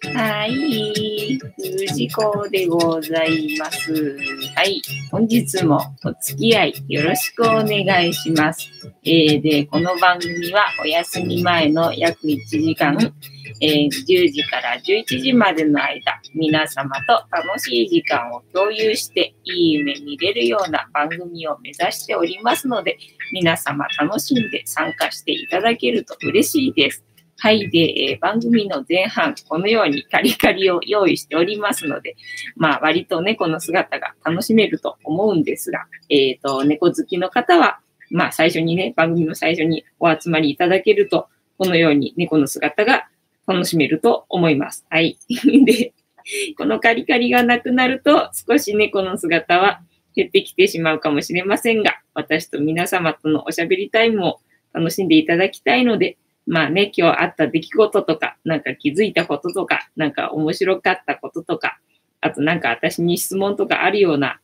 はい、藤子でございます。はい、本日もお付き合いよろしくお願いします。えー、で、この番組はお休み前の約1時間、えー、10時から11時までの間、皆様と楽しい時間を共有して、いい夢見れるような番組を目指しておりますので、皆様楽しんで参加していただけると嬉しいです。はい。で、えー、番組の前半、このようにカリカリを用意しておりますので、まあ、割と猫の姿が楽しめると思うんですが、えっ、ー、と、猫好きの方は、まあ、最初にね、番組の最初にお集まりいただけると、このように猫の姿が楽しめると思います。はい。で、このカリカリがなくなると、少し猫の姿は減ってきてしまうかもしれませんが、私と皆様とのおしゃべりタイムを楽しんでいただきたいので、まあね、今日あった出来事とか、なんか気づいたこととか、なんか面白かったこととか、あとなんか私に質問とかあるような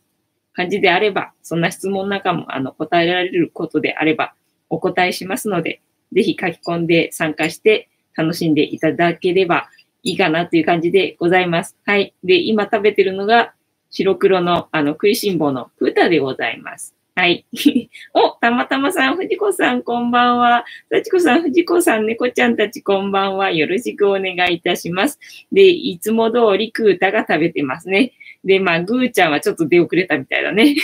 感じであれば、そんな質問なんかもあの答えられることであればお答えしますので、ぜひ書き込んで参加して楽しんでいただければいいかなという感じでございます。はい。で、今食べてるのが白黒のあの食いしん坊のプータでございます。はい。お、たまたまさん、藤子さん、こんばんは。幸子さん、藤子さん、猫ちゃんたち、こんばんは。よろしくお願いいたします。で、いつも通りクータが食べてますね。で、まあ、グーちゃんはちょっと出遅れたみたいだね。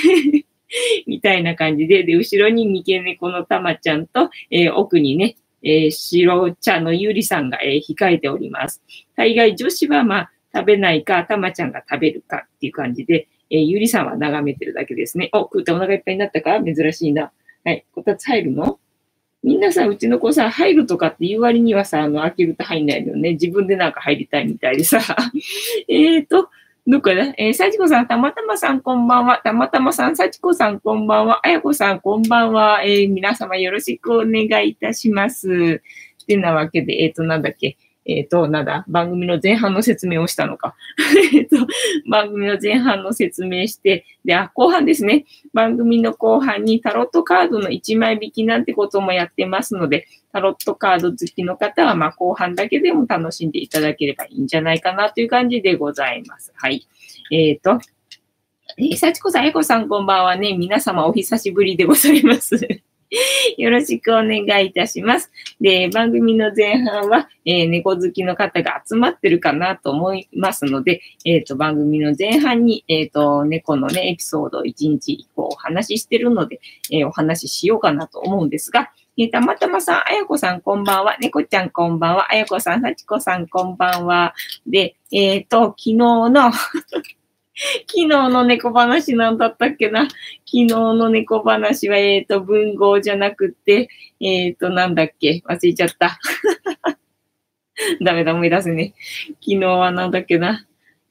みたいな感じで、で、後ろに三毛猫のたまちゃんと、えー、奥にね、えー、白茶のゆりさんが、えー、控えております。大概女子は、まあ、食べないか、たまちゃんが食べるかっていう感じで、えー、ゆりさんは眺めてるだけですね。お、食うてお腹いっぱいになったか？珍しいな。はい。こたつ入るの？みんなさ、うちの子さ、入るとかって言う割にはさ、あの、開けると入んないのよね。自分でなんか入りたいみたいでさ。えっと、どっかなえー、さちこさん、たまたまさんこんばんは。たまたまさん、さちこさんこんばんは。あやこさんこんばんは。えー、皆様よろしくお願いいたします。ってなわけで、えっ、ー、と、なんだっけ？えっ、ー、と、なんだ、番組の前半の説明をしたのか。えっと、番組の前半の説明して、で、あ、後半ですね。番組の後半にタロットカードの1枚引きなんてこともやってますので、タロットカード好きの方は、まあ、後半だけでも楽しんでいただければいいんじゃないかなという感じでございます。はい。えっ、ー、と、えー、幸子さん、えこさんこんばんはね。皆様お久しぶりでございます。よろしくお願いいたします。で、番組の前半は、えー、猫好きの方が集まってるかなと思いますので、えっ、ー、と、番組の前半に、えっ、ー、と、猫のね、エピソードを1日以降お話ししてるので、えお話ししようかなと思うんですが、えたまたまさん、あやこさんこんばんは。猫ちゃんこんばんは。あやこさん、さちこさんこんばんは。で、えっ、と、昨日の 昨日の猫話なんだったっけな？昨日の猫話は、えっ、ー、と、文豪じゃなくて、えっ、ー、と、なんだっけ？忘れちゃった。ダメだ、思い出すね。昨日はなんだっけな？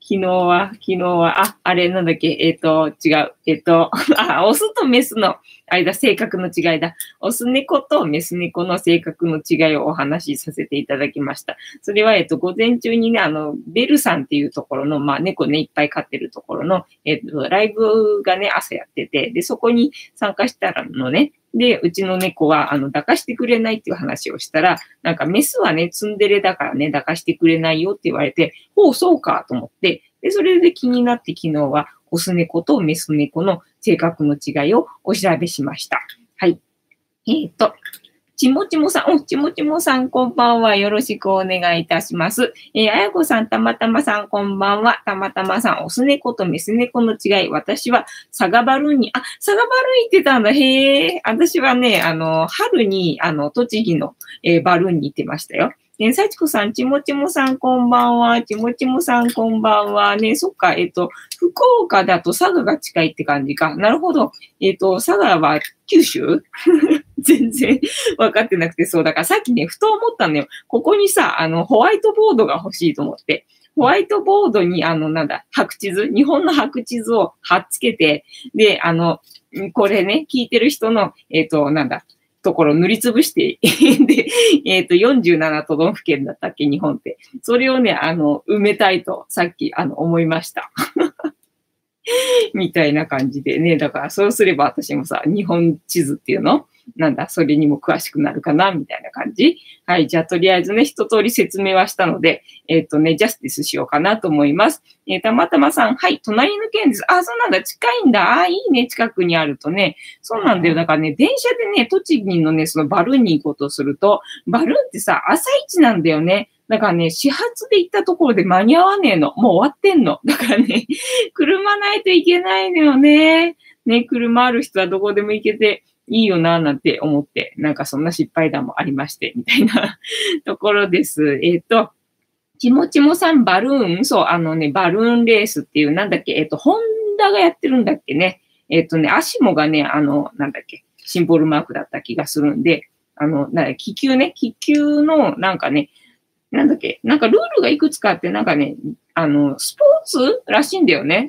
昨日は、昨日は、あ、あれなんだっけ、えっ、ー、と、違う。えっ、ー、と、あ、オスとメスの間、性格の違いだ。オス猫とメス猫の性格の違いをお話しさせていただきました。それは、えっ、ー、と、午前中にね、あの、ベルさんっていうところの、まあ、猫ね、いっぱい飼ってるところの、えっ、と、ライブがね、朝やってて、で、そこに参加したらのね、で、うちの猫は、あの、抱かしてくれないっていう話をしたら、なんか、メスはね、ツンデレだからね、抱かしてくれないよって言われて、ほう、そうか、と思って、で、それで気になって昨日は、オス猫とメス猫の性格の違いをお調べしました。はい。えっ、ー、と、ちもちもさん、お、ちもちもさん、こんばんは。よろしくお願いいたします。えー、あやこさん、たまたまさん、こんばんは。たまたまさん、オス猫とメス猫の違い。私は、サガバルーンに、あ、サガバルーン行ってたんだ。へえ。私はね、あの、春に、あの、栃木の、えー、バルーンに行ってましたよ。ね、幸子さん、ちもちもさん、こんばんは。ちもちもさん、こんばんは。ね、そっか、えっ、と、福岡だと佐賀が近いって感じか。なるほど。えっ、と、佐賀は九州？全然分かってなくてそう。だからさっきね、ふと思ったんだよ。ここにさ、あの、ホワイトボードが欲しいと思って。ホワイトボードに、あの、なんだ、白地図、日本の白地図を貼っつけて、で、あの、これね、聞いてる人の、えっ、ー、と、なんだ、ところ塗りつぶして で、えっ、ー、と、47都道府県だったっけ、日本って。それをね、あの、埋めたいと、さっき、あの、思いました。みたいな感じでね。だから、そうすれば私もさ、日本地図っていうの？なんだ、それにも詳しくなるかな、みたいな感じ。はい。じゃあ、とりあえずね、一通り説明はしたので、えっ、ー、とね、ジャスティスしようかなと思います。えー、たまたまさん、はい、隣の県です。あ、そうなんだ、近いんだ。あ、いいね、近くにあるとね。そうなんだよ。だからね、電車でね、栃木のね、そのバルーンに行こうとすると、バルーンってさ、朝一なんだよね。だからね、始発で行ったところで間に合わねえの。もう終わってんの。だからね、車ないといけないのよね。ね、車ある人はどこでも行けていいよな、なんて思って、なんかそんな失敗談もありまして、みたいな ところです。えっ、ー、と、ちもちもさんバルーン、そう、あのね、バルーンレースっていう、なんだっけ、えっ、ー、と、ホンダがやってるんだっけね。えっ、ー、とね、アシモがね、あの、なんだっけ、シンボルマークだった気がするんで、あの、な気球ね、気球の、なんかね、なんだっけ、なんかルールがいくつかあって、なんかね、あの、スポーツらしいんだよね。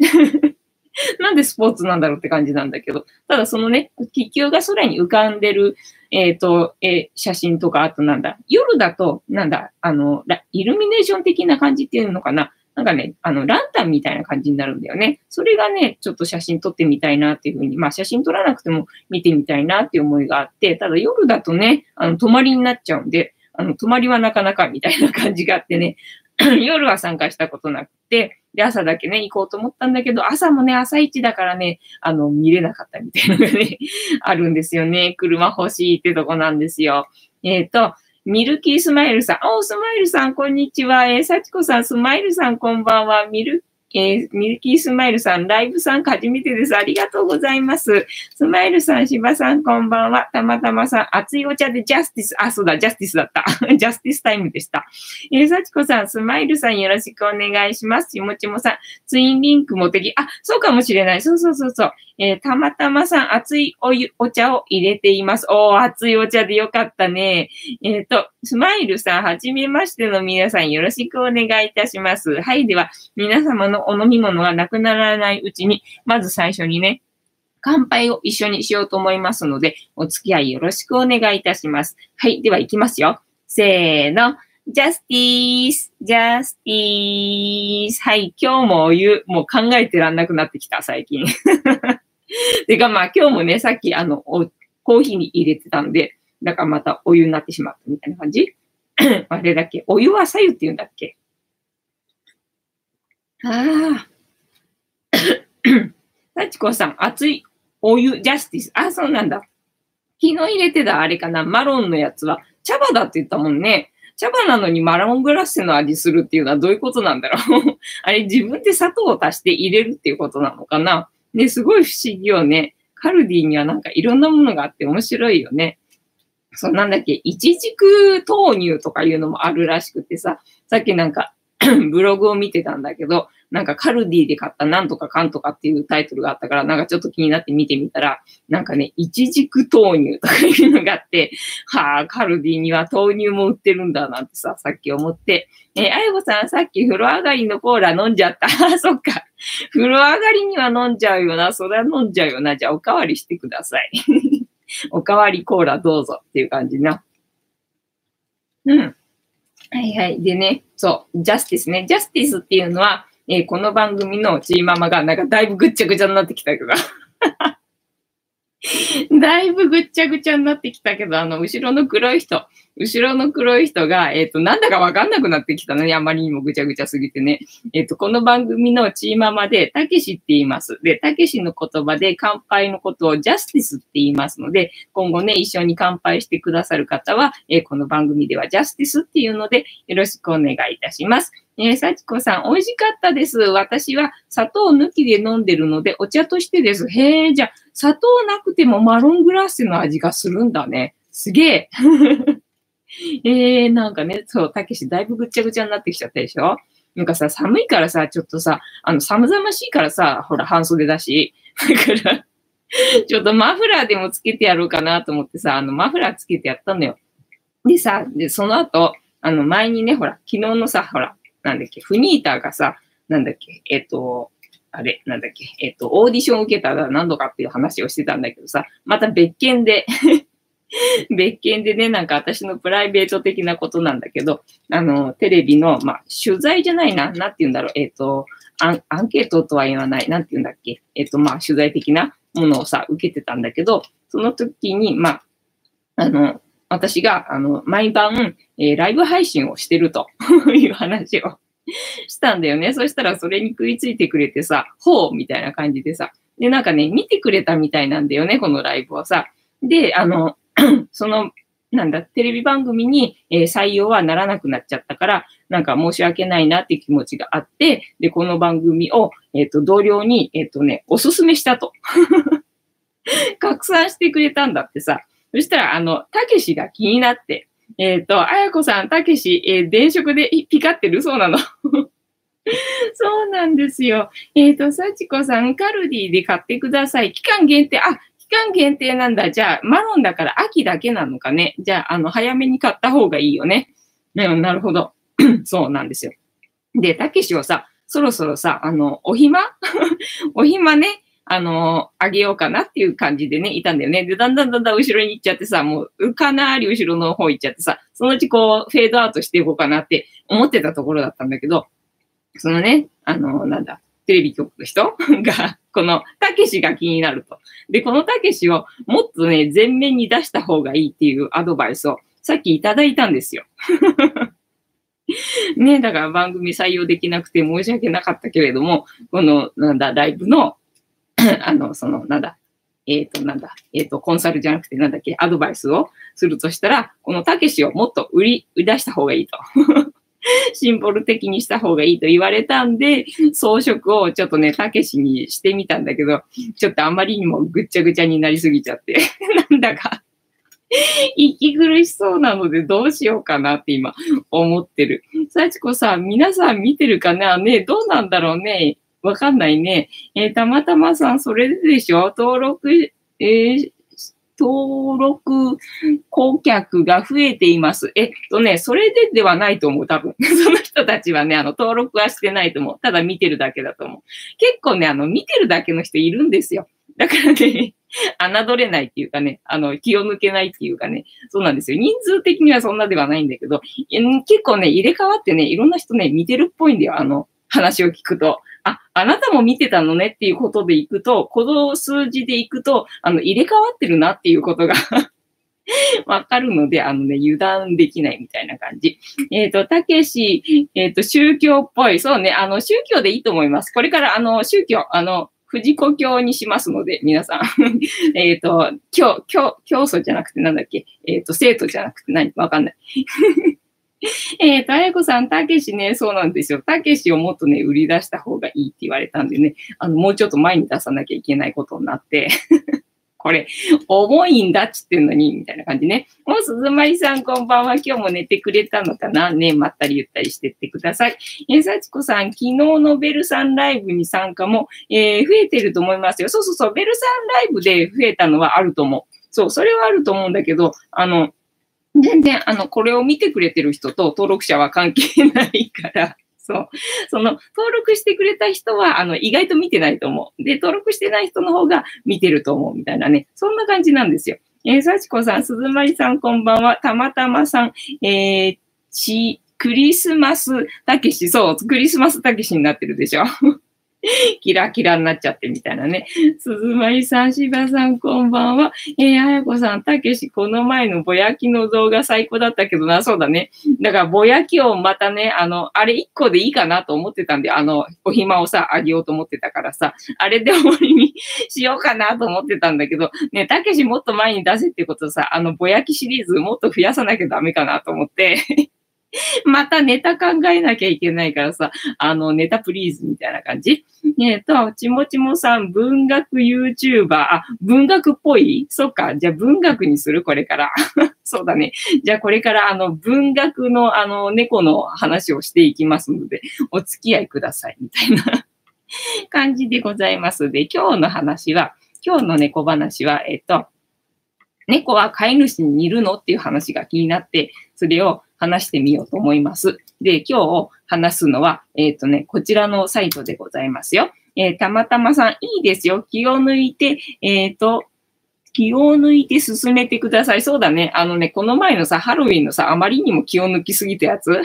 なんでスポーツなんだろうって感じなんだけど、ただそのね、気球が空に浮かんでる、えっ、ー、と、えー、写真とか、あとなんだ、夜だと、なんだ、あの、イルミネーション的な感じっていうのかな。なんかね、あの、ランタンみたいな感じになるんだよね。それがね、ちょっと写真撮ってみたいなっていうふうに、まあ写真撮らなくても見てみたいなっていう思いがあって、ただ夜だとね、あの、泊まりになっちゃうんで、あの、泊まりはなかなかみたいな感じがあってね、夜は参加したことなくて、で、朝だけね、行こうと思ったんだけど、朝もね、朝一だからね、あの、見れなかったみたいなのがね、あるんですよね。車欲しいってとこなんですよ。えっ、ー、と、ミルキースマイルさん。お、スマイルさん、こんにちは。えー、サチコさん、スマイルさん、こんばんは。ミルえー、ミルキースマイルさん、ライブ参加初めてです。ありがとうございます。スマイルさん、芝さん、こんばんは。たまたまさん、熱いお茶でジャスティス、あ、そうだ、ジャスティスだった。ジャスティスタイムでした。えー、幸子さん、スマイルさん、よろしくお願いします。ちもちもさん、ツインリンクも的。あ、そうかもしれない。そうそうそうそう。えー、たまたまさん、熱いお湯、お茶を入れています。おー、熱いお茶でよかったね。えっ、ー、と、スマイルさん、はじめましての皆さん、よろしくお願いいたします。はい、では、皆様のお飲み物がなくならないうちに、まず最初にね、乾杯を一緒にしようと思いますので、お付き合いよろしくお願いいたします。はい、では行きますよ。せーの。ジャスティース、ジャスティース。はい、今日もお湯、もう考えてらんなくなってきた、最近。てかまあ今日もね、さっきあの、コーヒーに入れてたんで、だからまたお湯になってしまったみたいな感じ あれだっけお湯は左右って言うんだっけ？ああ。幸子さん、熱いお湯、ジャスティス。あ、そうなんだ。昨日入れてたあれかな、マロンのやつは、茶葉だって言ったもんね。茶葉なのにマロングラッセの味するっていうのはどういうことなんだろう あれ自分で砂糖を足して入れるっていうことなのかなね、すごい不思議よね。カルディにはなんかいろんなものがあって面白いよね。そうなんだっけ、いちじく豆乳とかいうのもあるらしくてさ、さっきなんか ブログを見てたんだけど、なんかカルディで買ったなんとかかんとかっていうタイトルがあったから、なんかちょっと気になって見てみたら、なんかね、いちじく豆乳とかいうのがあって、はあ、カルディには豆乳も売ってるんだなんてさ、さっき思って、えー、あやこさんさっき風呂上がりのコーラ飲んじゃった。あ、そっか。風呂上がりには飲んじゃうよな。それは飲んじゃうよな。じゃあおかわりしてください。おかわりコーラどうぞっていう感じな。うん。はいはい。でね、そう、ジャスティスね。ジャスティスっていうのは、えー、この番組のチーママがなんかだいぶぐっちゃぐちゃになってきたけど。だいぶぐっちゃぐちゃになってきたけど、あの、後ろの黒い人、後ろの黒い人が、えっ、ー、と、なんだかわかんなくなってきたのね。あまりにもぐちゃぐちゃすぎてね。えっ、ー、と、この番組のチーママで、たけしって言います。で、たけしの言葉で乾杯のことをジャスティスって言いますので、今後ね、一緒に乾杯してくださる方は、えー、この番組ではジャスティスっていうので、よろしくお願いいたします。えー、幸子さん、美味しかったです。私は砂糖抜きで飲んでるので、お茶としてです。へえ、じゃあ、砂糖なくてもマロングラッセの味がするんだね。すげえ。えー、なんかね、そう、たけしだいぶぐっちゃぐちゃになってきちゃったでしょ？なんかさ、寒いからさ、ちょっとさ、あの、寒々しいからさ、ほら、半袖だし。だから、ちょっとマフラーでもつけてやろうかなと思ってさ、あの、マフラーつけてやったのよ。でさ、で、その後、あの、前にね、ほら、昨日のさ、ほら、なんだっけ、フニーターがさ、なんだっけ、えっ、と、あれ、なんだっけ、えっ、と、オーディション受けたら何度かっていう話をしてたんだけどさ、また別件で 別件でね、なんか私のプライベート的なことなんだけど、あの、テレビの、まあ、取材じゃないな、なんて言うんだろう、えっ、とアン、アンケートとは言わない、なんて言うんだっけ、えっ、と、まあ、取材的なものをさ、受けてたんだけど、その時に、まあ、あの、私が、あの、毎晩、えー、ライブ配信をしてると いう話をしたんだよね。そしたらそれに食いついてくれてさ、ほうみたいな感じでさ。で、なんかね、見てくれたみたいなんだよね、このライブをさ。で、あの、その、なんだ、テレビ番組に、えー、採用はならなくなっちゃったから、なんか申し訳ないなって気持ちがあって、で、この番組を、えっ、ー、と、同僚に、えっ、ー、とね、おすすめしたと。拡散してくれたんだってさ。そしたら、あの、たけしが気になって、えっ、と、あやこさん、たけし、え電飾でピカってる？そうなの？そうなんですよ。えっ、と、さちこさん、カルディで買ってください。期間限定、あ、期間限定なんだ。じゃあ、マロンだから秋だけなのかね。じゃあ、あの、早めに買った方がいいよね。ね、なるほど。そうなんですよ。で、たけしをさ、そろそろさ、あの、お暇？お暇ね、あの、あげようかなっていう感じでね、いたんだよね。で、だんだんだんだん後ろに行っちゃってさ、もう、かなり後ろの方行っちゃってさ、そのうちこう、フェードアウトしていこうかなって思ってたところだったんだけど、そのね、あの、なんだ、テレビ局の人 が、この、たけしが気になると。で、このたけしをもっとね、前面に出した方がいいっていうアドバイスをさっきいただいたんですよ。ね、だから番組採用できなくて申し訳なかったけれども、この、なんだ、ライブの、あの、その、なんだ、えっ、ー、と、なんだ、えっ、ー、と、コンサルじゃなくて、なんだっけ、アドバイスをするとしたら、このたけしをもっと売り、売り出した方がいいと。シンボル的にした方がいいと言われたんで、装飾をちょっとね、たけしにしてみたんだけど、ちょっとあまりにもぐっちゃぐちゃになりすぎちゃって、なんだか息苦しそうなのでどうしようかなって今思ってる。幸子さん、皆さん見てるかな？ねどうなんだろうね？わかんないね。えー、たまたまさん、それでしょ？登録、えー、登録顧客が増えています。えっとね、それでではないと思う、多分。その人たちはね、あの、登録はしてないと思う。ただ見てるだけだと思う。結構ね、あの、見てるだけの人いるんですよ。だからね、侮れないっていうかね、あの、気を抜けないっていうかね、そうなんですよ。人数的にはそんなではないんだけど、結構ね、入れ替わってね、いろんな人ね、見てるっぽいんだよ。あの、話を聞くと。あ、あなたも見てたのねっていうことでいくと、この数字でいくと、あの、入れ替わってるなっていうことが わかるので、あのね、油断できないみたいな感じ。えっ、ー、と、たけし、えっ、ー、と、宗教っぽい。そうね、あの、宗教でいいと思います。これから、あの、宗教、あの、藤子教にしますので、皆さん。えっと、教、教、教祖じゃなくてなんだっけ？えっ、ー、と、生徒じゃなくて何？わかんない。えー、たやこさん、たけしね、そうなんですよ。たけしをもっとね、売り出した方がいいって言われたんでね、あの、もうちょっと前に出さなきゃいけないことになって これ、重いんだっつってんのに、みたいな感じね。もう、鈴まりさん、こんばんは。今日も寝てくれたのかな？ね、まったりゆったりしてってください。えー、さちこさん、昨日のベルさんライブに参加も、えー、増えてると思いますよ。そうそうそう、ベルさんライブで増えたのはあると思う。そう、それはあると思うんだけど、あの、全然、あの、これを見てくれてる人と登録者は関係ないから、そう。その、登録してくれた人は、あの、意外と見てないと思う。で、登録してない人の方が見てると思うみたいなね。そんな感じなんですよ。えー、幸子さん、鈴まりさん、こんばんは。たまたまさん、えー、ち、クリスマスたけし、そう、クリスマスたけしになってるでしょ。キラキラになっちゃってみたいなね。鈴まりさん、芝さん、こんばんは。えー、あやこさん、たけし、この前のぼやきの動画最高だったけどな、そうだね。だから、ぼやきをまたね、あの、あれ1個でいいかなと思ってたんで、あの、お暇をさ、あげようと思ってたからさ、あれで終わりにしようかなと思ってたんだけど、ね、たけしもっと前に出せってことさ、あの、ぼやきシリーズもっと増やさなきゃダメかなと思って またネタ考えなきゃいけないからさ、あの、ネタプリーズみたいな感じ？えっ、と、ちもちもさん、文学 YouTuber、あ、文学っぽい？そっか。じゃあ文学にする？これから。そうだね。じゃあこれからあの、文学のあの、猫の話をしていきますので、お付き合いください。みたいな 感じでございますで、今日の話は、今日の猫話は、えっ、と、猫は飼い主に似るの？っていう話が気になって、それを話してみようと思います。で、今日話すのは、えっ、ー、とね、こちらのサイトでございますよ。えー、たまたまさん、いいですよ。気を抜いて、えっ、ー、と、気を抜いて進めてください。そうだね。あのね、この前のさ、ハロウィンのさ、あまりにも気を抜きすぎたやつ。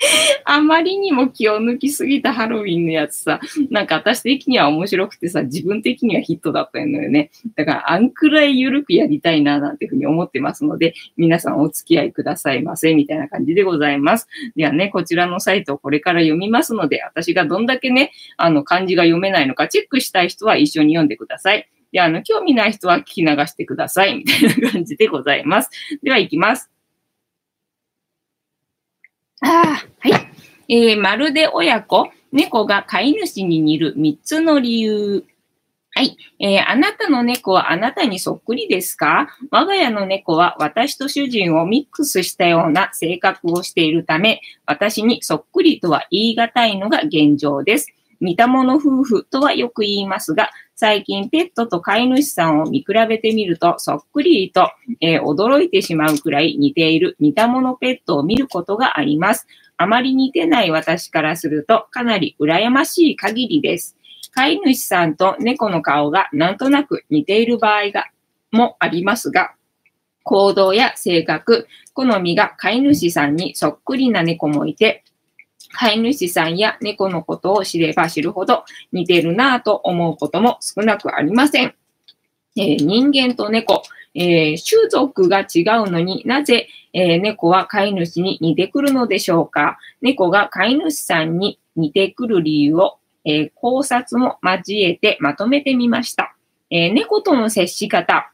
あまりにも気を抜きすぎたハロウィンのやつさ、なんか私的には面白くてさ、自分的にはヒットだったのよね。だからあんくらい緩くやりたいな、なんていうふうに思ってますので、皆さんお付き合いくださいませ、みたいな感じでございます。ではね、こちらのサイトをこれから読みますので、私がどんだけね、あの漢字が読めないのかチェックしたい人は一緒に読んでください。で、あの、興味ない人は聞き流してください。みたいな感じでございます。では、行きます。ああ、はい。えー、まるで親子、猫が飼い主に似る3つの理由。はい。えー、あなたの猫はあなたにそっくりですか？我が家の猫は私と主人をミックスしたような性格をしているため、私にそっくりとは言い難いのが現状です。似た者夫婦とはよく言いますが、最近ペットと飼い主さんを見比べてみると、そっくりと、えー、驚いてしまうくらい似ている似た者ペットを見ることがあります。あまり似てない私からすると、かなり羨ましい限りです。飼い主さんと猫の顔がなんとなく似ている場合が、もありますが、行動や性格、好みが飼い主さんにそっくりな猫もいて、飼い主さんや猫のことを知れば知るほど似てるなぁと思うことも少なくありません。えー、人間と猫、えー、種族が違うのになぜ、えー、猫は飼い主に似てくるのでしょうか？猫が飼い主さんに似てくる理由を、え考察も交えてまとめてみました。え猫との接し方、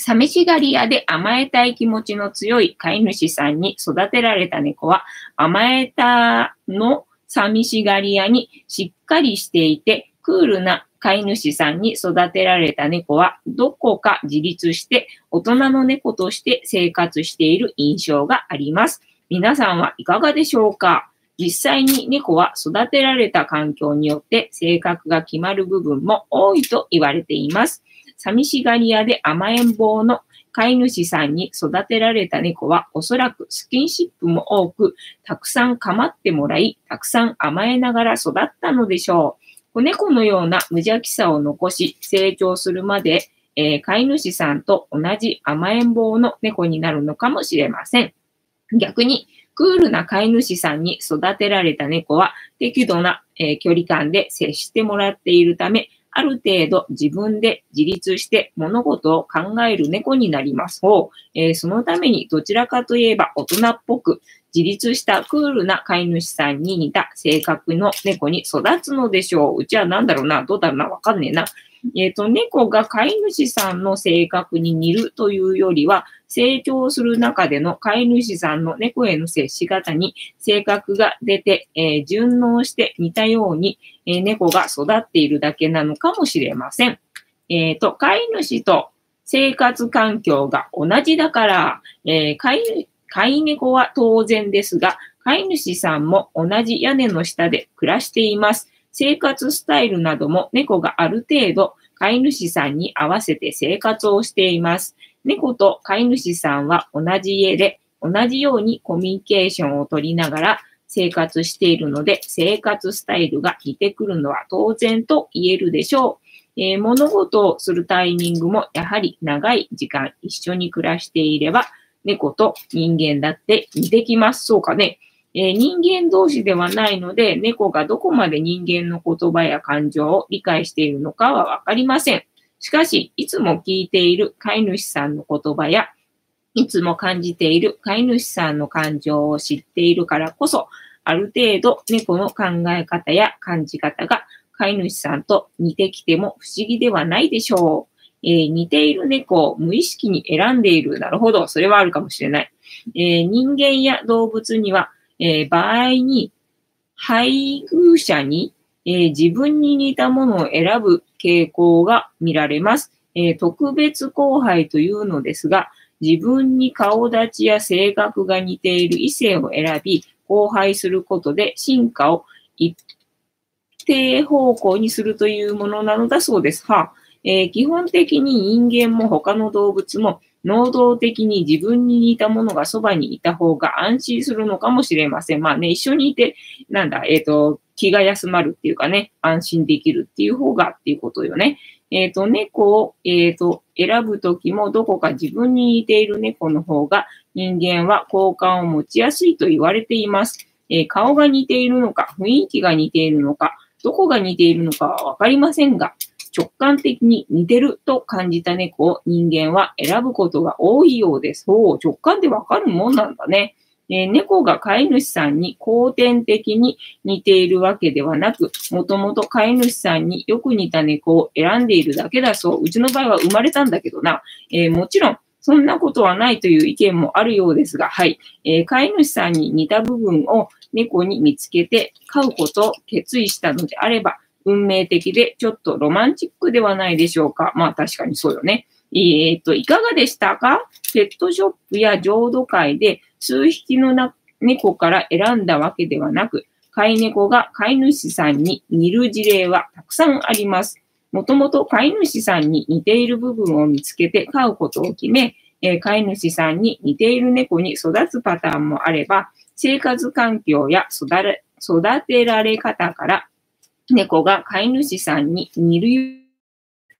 寂しがり屋で甘えたい気持ちの強い飼い主さんに育てられた猫は、甘えたの寂しがり屋にしっかりしていて、クールな飼い主さんに育てられた猫は、どこか自立して大人の猫として生活している印象があります。皆さんはいかがでしょうか実際に猫は育てられた環境によって性格が決まる部分も多いと言われています。寂しがり屋で甘えん坊の飼い主さんに育てられた猫はおそらくスキンシップも多く、たくさん構ってもらい、たくさん甘えながら育ったのでしょう。子猫のような無邪気さを残し成長するまで、えー、飼い主さんと同じ甘えん坊の猫になるのかもしれません。逆に、クールな飼い主さんに育てられた猫は適度な、えー、距離感で接してもらっているため、ある程度自分で自立して物事を考える猫になります方、えー、そのためにどちらかといえば大人っぽく自立したクールな飼い主さんに似た性格の猫に育つのでしょう。うちは何だろうな、どうだろうな、わかんねえな。えっ、ー、と、猫が飼い主さんの性格に似るというよりは、成長する中での飼い主さんの猫への接し方に性格が出て、えー、順応して似たように、えー、猫が育っているだけなのかもしれません。えっ、と、飼い主と生活環境が同じだから、え飼い飼い猫は当然ですが、飼い主さんも同じ屋根の下で暮らしています。生活スタイルなども猫がある程度飼い主さんに合わせて生活をしています。猫と飼い主さんは同じ家で同じようにコミュニケーションを取りながら生活しているので生活スタイルが似てくるのは当然と言えるでしょう。えー、物事をするタイミングもやはり長い時間一緒に暮らしていれば猫と人間だって似てきます。そうかね。えー、人間同士ではないので、猫がどこまで人間の言葉や感情を理解しているのかはわかりません。しかし、いつも聞いている飼い主さんの言葉や、いつも感じている飼い主さんの感情を知っているからこそ、ある程度猫の考え方や感じ方が飼い主さんと似てきても不思議ではないでしょう。えー、似ている猫を無意識に選んでいる。なるほど。それはあるかもしれない。えー、人間や動物にはえー、場合に、配偶者に、えー、自分に似たものを選ぶ傾向が見られます。えー、特別交配というのですが、自分に顔立ちや性格が似ている異性を選び、交配することで進化を一定方向にするというものなのだそうです。はえー、基本的に人間も他の動物も能動的に自分に似たものがそばにいた方が安心するのかもしれません。まあね、一緒にいて、なんだ、えっ、ー、と、気が休まるっていうかね、安心できるっていう方がっていうことよね。えっ、ー、と、猫を、えっ、ー、と、選ぶときもどこか自分に似ている猫の方が人間は好感を持ちやすいと言われています。えー、顔が似ているのか、雰囲気が似ているのか、どこが似ているのかはわかりませんが、直感的に似てると感じた猫を人間は選ぶことが多いようです。そう、直感でわかるもんなんだね。え、猫が飼い主さんに後天的に似ているわけではなく、もともと飼い主さんによく似た猫を選んでいるだけだそう。うちの場合は生まれたんだけどな。えー、もちろん、そんなことはないという意見もあるようですが、はい。えー、飼い主さんに似た部分を猫に見つけて飼うことを決意したのであれば、運命的でちょっとロマンチックではないでしょうか。まあ確かにそうよね。えっ、と、いかがでしたか？ペットショップや浄土会で数匹のな猫から選んだわけではなく、飼い猫が飼い主さんに似る事例はたくさんあります。もともと飼い主さんに似ている部分を見つけて飼うことを決め、えー、飼い主さんに似ている猫に育つパターンもあれば、生活環境や育てられ方から猫が飼い主さんに似る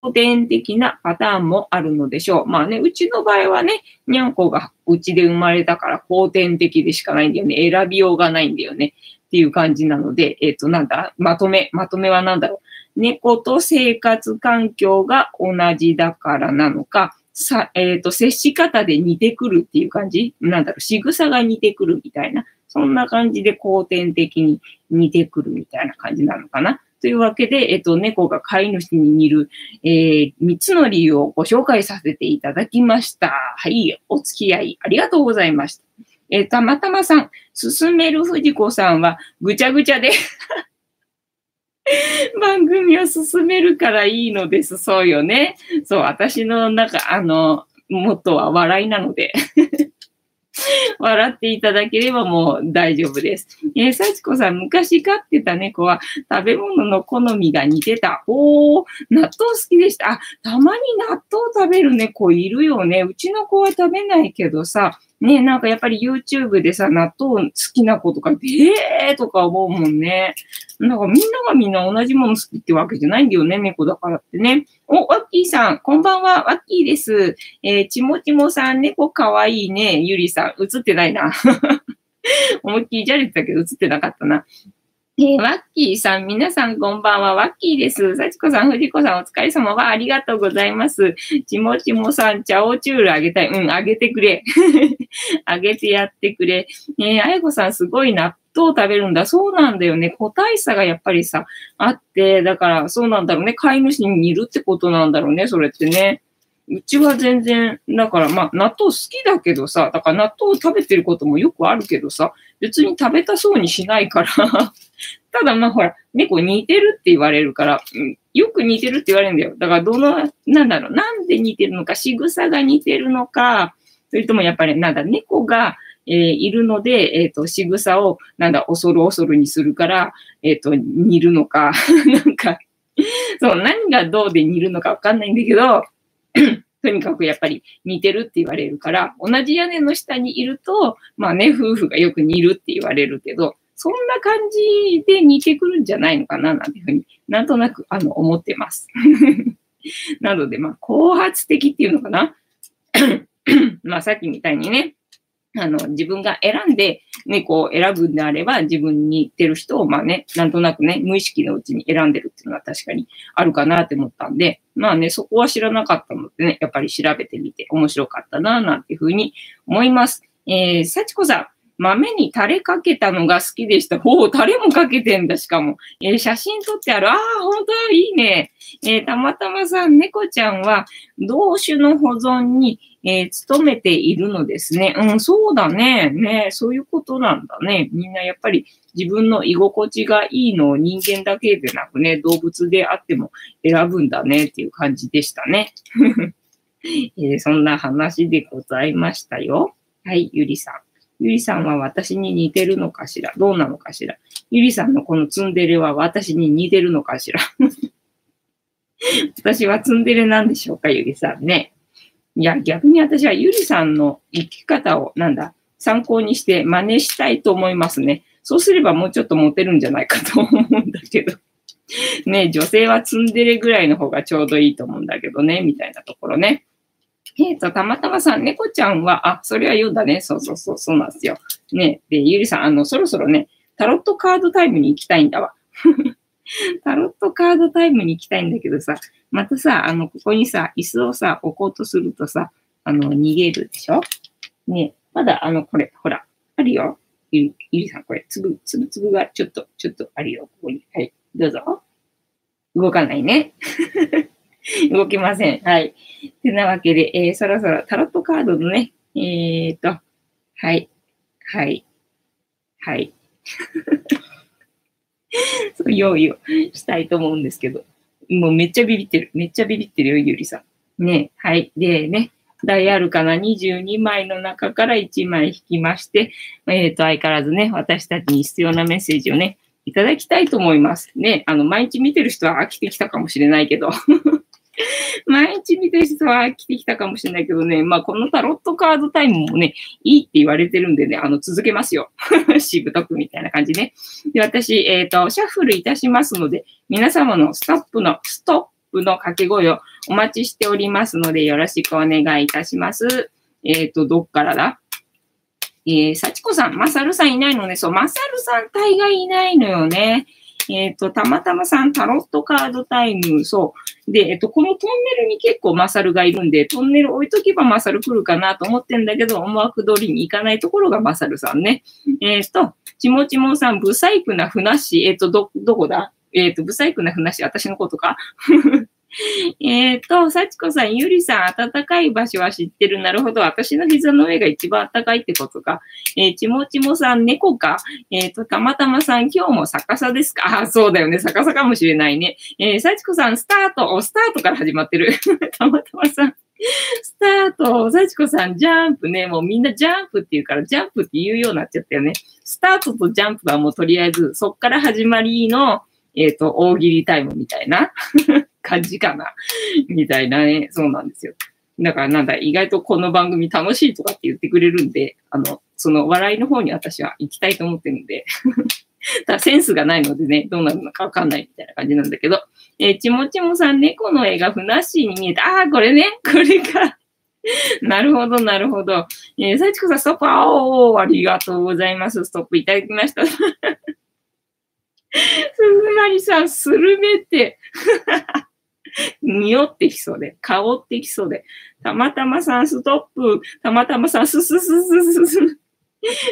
古典的なパターンもあるのでしょう。まあね、うちの場合はね、にゃんこがうちで生まれたから後天的でしかないんだよね。選びようがないんだよね。っていう感じなので、えっ、ー、と、なんだ、まとめ、まとめは何だろう。猫と生活環境が同じだからなのか、さ、えっ、ー、と、接し方で似てくるっていう感じ？なんだろう、仕草が似てくるみたいな？そんな感じで後天的に似てくるみたいな感じなのかな？というわけで、えっと、猫が飼い主に似る、えー、3つの理由をご紹介させていただきました。はい、お付き合いありがとうございました。えー、たまたまさん、進める藤子さんはぐちゃぐちゃで 番組を進めるからいいのです。そうよね。そう、私の中、あの、もっとは笑いなので 笑っていただければもう大丈夫です。えー、幸子さん、昔飼ってた猫は食べ物の好みが似てた。おー、納豆好きでした。あ、たまに納豆食べる猫いるよね。うちの子は食べないけどさ、ね、なんかやっぱり YouTube でさ、納豆好きな子とか、えーとか思うもんね。なんかみんながみんな同じもの好きってわけじゃないんだよね、猫だからってね。お、ワッキーさん、こんばんは、ワッキーです。えー、ちもちもさん、猫かわいいね、ゆりさん、映ってないな。思いっきりじゃれてたけど映ってなかったな。えー、ワッキーさん、皆さんこんばんは、ワッキーです。幸子さん、藤子さん、お疲れ様はありがとうございます。ちもちもさん、チャオチュールあげたい。うん、あげてくれ。あげてやってくれ。えー、あやこさん、すごい納豆食べるんだ。そうなんだよね。個体差がやっぱりさ、あって、だからそうなんだろうね。飼い主に似るってことなんだろうね、それってね。うちは全然、だからまあ納豆好きだけどさ、だから納豆を食べてることもよくあるけどさ、別に食べたそうにしないからただまあほら、猫似てるって言われるから、うん、よく似てるって言われるんだよ。だからどの、なんだろう、なんで似てるのか、仕草が似てるのか、それともやっぱりなんだ、猫が、えー、いるので、えっ、ー、と、仕草を、なんだ、恐る恐るにするから、えっ、ー、と、似るのか、なんか、そう、何がどうで似るのかわかんないんだけど、とにかくやっぱり似てるって言われるから、同じ屋根の下にいると、まあね、夫婦がよく似るって言われるけど、そんな感じで似てくるんじゃないのかな、なんていうふうになんとなく、あの、思ってます。なので、まあ、後発的っていうのかな？まあ、さっきみたいにね、あの、自分が選んで猫を選ぶんであれば、自分に似てる人を、まあね、なんとなくね、無意識のうちに選んでるっていうのは確かにあるかなって思ったんで、まあね、そこは知らなかったのでね、やっぱり調べてみて面白かったな、なんていうふうに思います。えー、幸子さん、豆にタレかけたのが好きでした。おお、タレもかけてんだ、しかも。えー、写真撮ってある。ああ、本当いいね。えー、たまたまさん、猫ちゃんは、同種の保存に、えー、努めているのですね。うん、そうだね。ね、そういうことなんだね。みんなやっぱり自分の居心地がいいのを人間だけでなくね、動物であっても選ぶんだねっていう感じでしたね。えー、そんな話でございましたよ。はい、ゆりさん。ゆりさんは私に似てるのかしら？どうなのかしら？ゆりさんのこのツンデレは私に似てるのかしら？私はツンデレなんでしょうか？ゆりさんね。いや、逆に私はゆりさんの生き方を、なんだ、参考にして真似したいと思いますね。そうすればもうちょっとモテるんじゃないかと思うんだけど。ね、女性はツンデレぐらいの方がちょうどいいと思うんだけどね、みたいなところね。えっ、ー、と、たまたまさん、猫ちゃんは、あ、それは読んだね。そうそうそう、そうなんですよ。ね、で、ゆりさん、あの、そろそろね、タロットカードタイムに行きたいんだわ。タロットカードタイムに行きたいんだけどさ、またさ、あの、ここにさ、椅子をさ、置こうとするとさ、あの、逃げるでしょ？ねまだ、あの、これ、ほら、あるよ。ゆり、ゆりさん、これ、つぶ、つぶつぶが、ちょっと、ちょっとあるよ。ここに。はい。どうぞ。動かないね。動きません。はい。てなわけで、えー、そろそろタロットカードのね、えーと、はい、はい、はい。そう用意をしたいと思うんですけど、もうめっちゃビビってる。めっちゃビビってるよ、ゆりさん。ね、はい。でね、大アルカナ22枚の中から1枚引きまして、えっ、ー、と、相変わらずね、私たちに必要なメッセージをね、いただきたいと思います。ね、あの、毎日見てる人は飽きてきたかもしれないけど 毎日見てる人は飽きてきたかもしれないけどね、まあ、このタロットカードタイムもね、いいって言われてるんでね、あの、続けますよ。しぶとくみたいな感じね。で、私、えっ、ー、と、シャッフルいたしますので、皆様のストップの、ストップの掛け声をお待ちしておりますので、よろしくお願いいたします。えっ、ー、と、どっからだ？えー、幸子さん、まさるさんいないのね。そう、まさるさん大概いないのよね。えっ、ー、と、たまたまさんタロットカードタイム、そう。で、えっ、ー、と、このトンネルに結構マサルがいるんで、トンネル置いとけばマサル来るかなと思ってんだけど、思惑通りに行かないところがマサルさんね。えっ、ー、と、ちもちもさん、ブサイクなふなし、えっ、と、ど、どこだ？えっ、と、ブサイクなふなし、私のことか？えっと、幸子さん、ゆりさん、暖かい場所は知ってる。なるほど。私の膝の上が一番暖かいってことか。えー、ちもちもさん、猫か？えっ、ー、と、たまたまさん、今日も逆さですか？あ、そうだよね。逆さかもしれないね。えー、幸子さん、スタート。お、スタートから始まってる。たまたまさん。スタート、幸子さん、ジャンプね、もうみんなジャンプって言うから、ジャンプって言うようになっちゃったよね。スタートとジャンプはもうとりあえず、そっから始まりの、えっ、ー、と、大喜利タイムみたいな感じかな。みたいなね。そうなんですよ。だからなんだ、意外とこの番組楽しいとかって言ってくれるんで、あの、その笑いの方に私は行きたいと思ってるんで。ただセンスがないのでね、どうなるのかわかんないみたいな感じなんだけど。えー、ちもちもさん、猫の絵がふなしに見えた。ああ、これね、これか。なるほど、なるほど。えー、幸子さん、ストップ、あおありがとうございます。ストップいただきました。すずまりさん、スルメって、匂ってきそうで、香ってきそうで、たまたまさんストップ、たまたまさんスススススス。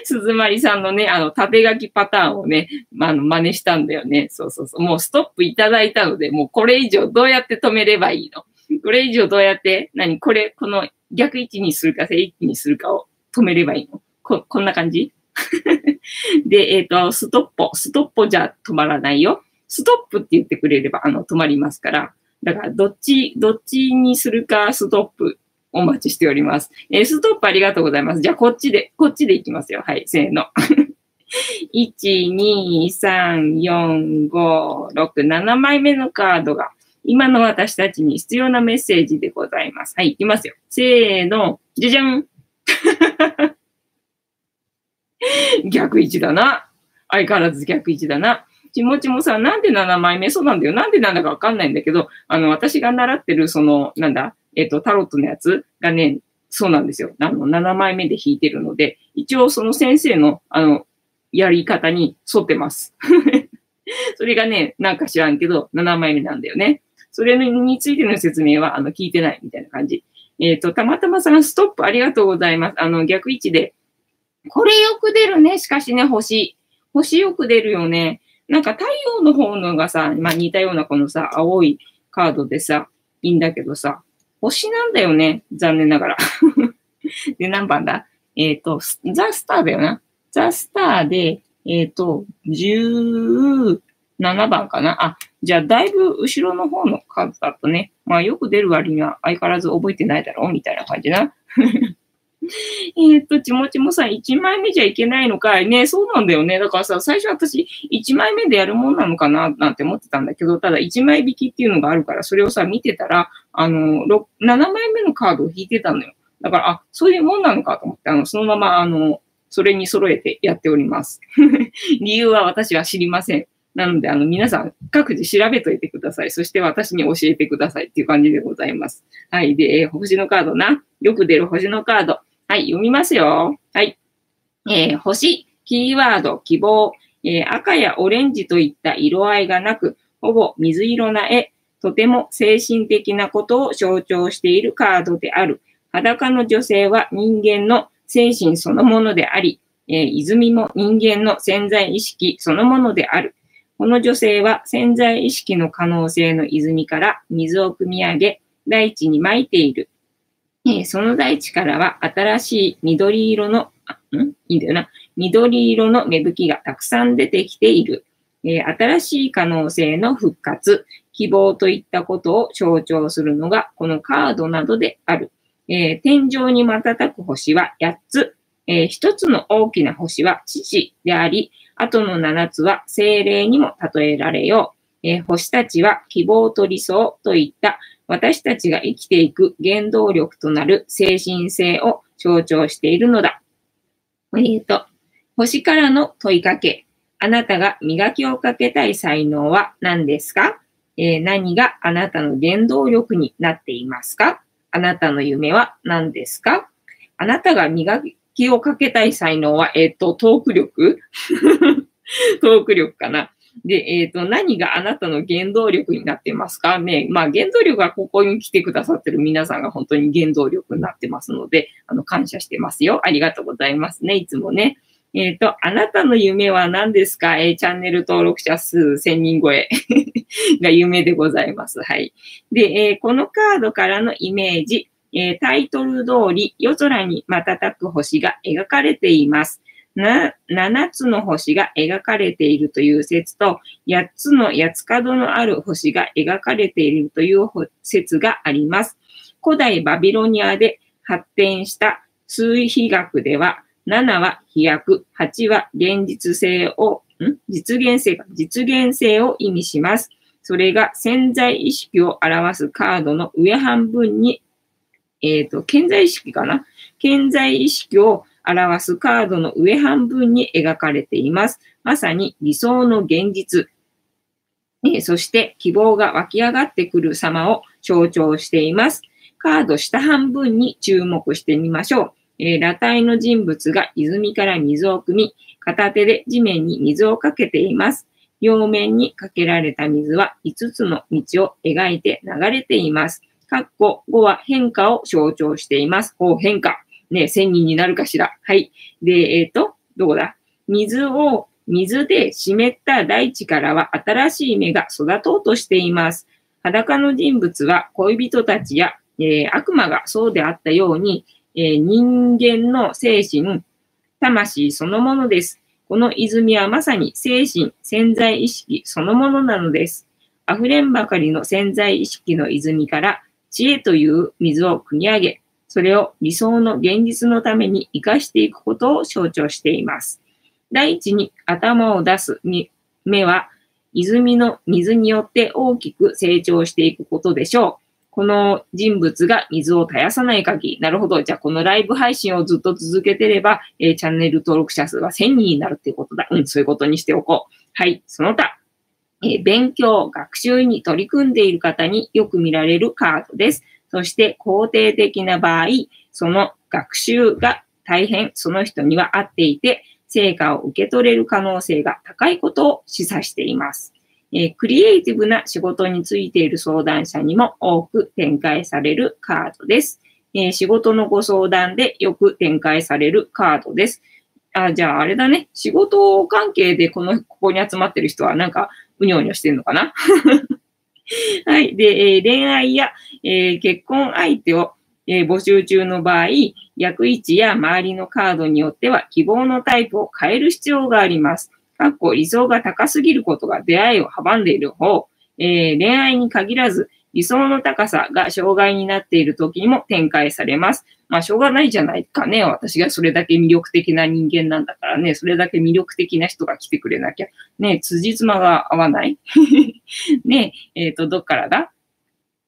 すずまりさんのね、あの、縦書きパターンをね、あの、真似したんだよね。そうそうそう。もうストップいただいたので、もうこれ以上どうやって止めればいいの？これ以上どうやって、何これ、この逆位置にするか正位置にするかを止めればいいの？こ、こんな感じ？で、えっ、ー、と、ストップ、ストップじゃ止まらないよ。ストップって言ってくれれば、あの、止まりますから。だから、どっち、どっちにするか、ストップ、お待ちしております。えー、ストップありがとうございます。じゃあ、こっちで、こっちでいきますよ。はい、せーの。1、2、3、4、5、6、7枚目のカードが、今の私たちに必要なメッセージでございます。はい、いきますよ。せーの、じゃじゃん 逆位置だな。相変わらず逆位置だな。ちもちもさ、なんで7枚目そうなんだよ。なんでなんだかわかんないんだけど、あの、私が習ってる、その、なんだ、えっ、と、タロットのやつがね、そうなんですよ。あの、7枚目で弾いてるので、一応その先生の、あの、やり方に沿ってます。それがね、なんか知らんけど、7枚目なんだよね。それについての説明は、あの、聞いてないみたいな感じ。えっ、ー、と、たまたまさん、ストップありがとうございます。あの、逆位置で、これよく出るね。しかしね、星。星よく出るよね。なんか太陽の方のがさ、まあ似たようなこのさ、青いカードでさ、いいんだけどさ、星なんだよね。残念ながら。で、何番だ？えっ、ー、と、ザ・スターだよな。ザ・スターで、えっ、ー、と、17番かな？あ、じゃあだいぶ後ろの方のカードだとね、まあよく出る割には相変わらず覚えてないだろうみたいな感じな。えっと、ちもちもさん、1枚目じゃいけないのかいね、そうなんだよね。だからさ、最初私、1枚目でやるもんなのかな、なんて思ってたんだけど、ただ1枚引きっていうのがあるから、それをさ、見てたら、あの、7枚目のカードを引いてたのよ。だから、あ、そういうもんなのかと思って、あの、そのまま、あの、それに揃えてやっております。理由は私は知りません。なので、あの、皆さん、各自調べといてください。そして私に教えてくださいっていう感じでございます。はい。で、星のカードな。よく出る星のカード。はい、読みますよ。はい。えー、星、キーワード、希望、えー、赤やオレンジといった色合いがなく、ほぼ水色な絵、とても精神的なことを象徴しているカードである。裸の女性は人間の精神そのものであり、えー、泉も人間の潜在意識そのものである。この女性は潜在意識の可能性の泉から水を汲み上げ、大地に撒いている。えー、その大地からは新しい緑色の、ん？いいんだよな。緑色の芽吹きがたくさん出てきている。えー、新しい可能性の復活、希望といったことを象徴するのがこのカードなどである。えー、天井に瞬く星は8つ。えー、1つの大きな星は父であり、あとの7つは精霊にも例えられよう。えー、星たちは希望と理想といった私たちが生きていく原動力となる精神性を象徴しているのだ。えっ、ー、と、星からの問いかけ。あなたが磨きをかけたい才能は何ですか、えー、何があなたの原動力になっていますか？あなたの夢は何ですか？あなたが磨きをかけたい才能は、えっ、ー、と、トーク力？トーク力かな。で、えっ、ー、と、何があなたの原動力になってますか？ね。まあ、原動力はここに来てくださってる皆さんが本当に原動力になってますので、あの、感謝してますよ。ありがとうございますね。いつもね。えっ、ー、と、あなたの夢は何ですか？えー、チャンネル登録者数1000人超え が夢でございます。はい。で、えー、このカードからのイメージ、えタイトル通り夜空に瞬く星が描かれています。7つの星が描かれているという説と、8つの八つ角のある星が描かれているという説があります。古代バビロニアで発展した数比学では、7は飛躍、8は現実性を、ん実現性か、実現性を意味します。それが潜在意識を表すカードの上半分に、えっ、ー、と、潜在意識かな？潜在意識を表すカードの上半分に描かれています。まさに理想の現実。えー、そして希望が湧き上がってくる様を象徴しています。カード下半分に注目してみましょう。えー、裸体の人物が泉から水を汲み、片手で地面に水をかけています。両面にかけられた水は5つの道を描いて流れています。かっこ5は変化を象徴しています。う変化。ね、1000人になるかしら。はい。で、えっ、ー、と、どこだ？水を、水で湿った大地からは新しい芽が育とうとしています。裸の人物は恋人たちや、えー、悪魔がそうであったように、えー、人間の精神、魂そのものです。この泉はまさに精神、潜在意識そのものなのです。溢れんばかりの潜在意識の泉から知恵という水を汲み上げ、それを理想の現実のために活かしていくことを象徴しています。第一に頭を出す目は泉の水によって大きく成長していくことでしょう。この人物が水を絶やさない限り、なるほど。じゃあこのライブ配信をずっと続けてれば、えー、チャンネル登録者数は1000人になるっていうことだ。うん、そういうことにしておこう。はい、その他。えー、勉強、学習に取り組んでいる方によく見られるカードです。そして肯定的な場合、その学習が大変その人には合っていて、成果を受け取れる可能性が高いことを示唆しています。えー、クリエイティブな仕事についている相談者にも多く展開されるカードです。えー、仕事のご相談でよく展開されるカードです。あ、じゃああれだね。仕事関係でこの、ここに集まってる人はなんか、うにょうにょしてるのかな？はい。で、えー、恋愛や、えー、結婚相手を、えー、募集中の場合、役位置や周りのカードによっては希望のタイプを変える必要があります。かっこ理想が高すぎることが出会いを阻んでいる方、え、恋愛に限らず、理想の高さが障害になっている時にも展開されます。まあ、しょうがないじゃないかね。私がそれだけ魅力的な人間なんだからね。それだけ魅力的な人が来てくれなきゃ。ね、辻褄が合わない ね、えっ、ー、と、どっからだ？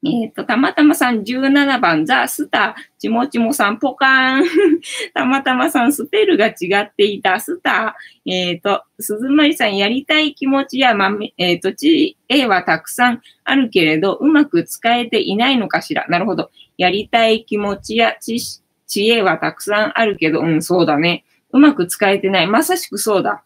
えっ、ー、と、たまたまさん17番、ザ・スター、ちもちもさん、ポカーン。たまたまさん、スペルが違っていた、スター。えっ、ー、と、鈴まりさん、やりたい気持ちや豆、えっ、ー、と、知恵はたくさんあるけれど、うまく使えていないのかしら。なるほど。やりたい気持ちや知知恵はたくさんあるけど、うん、そうだね。うまく使えてない。まさしくそうだ。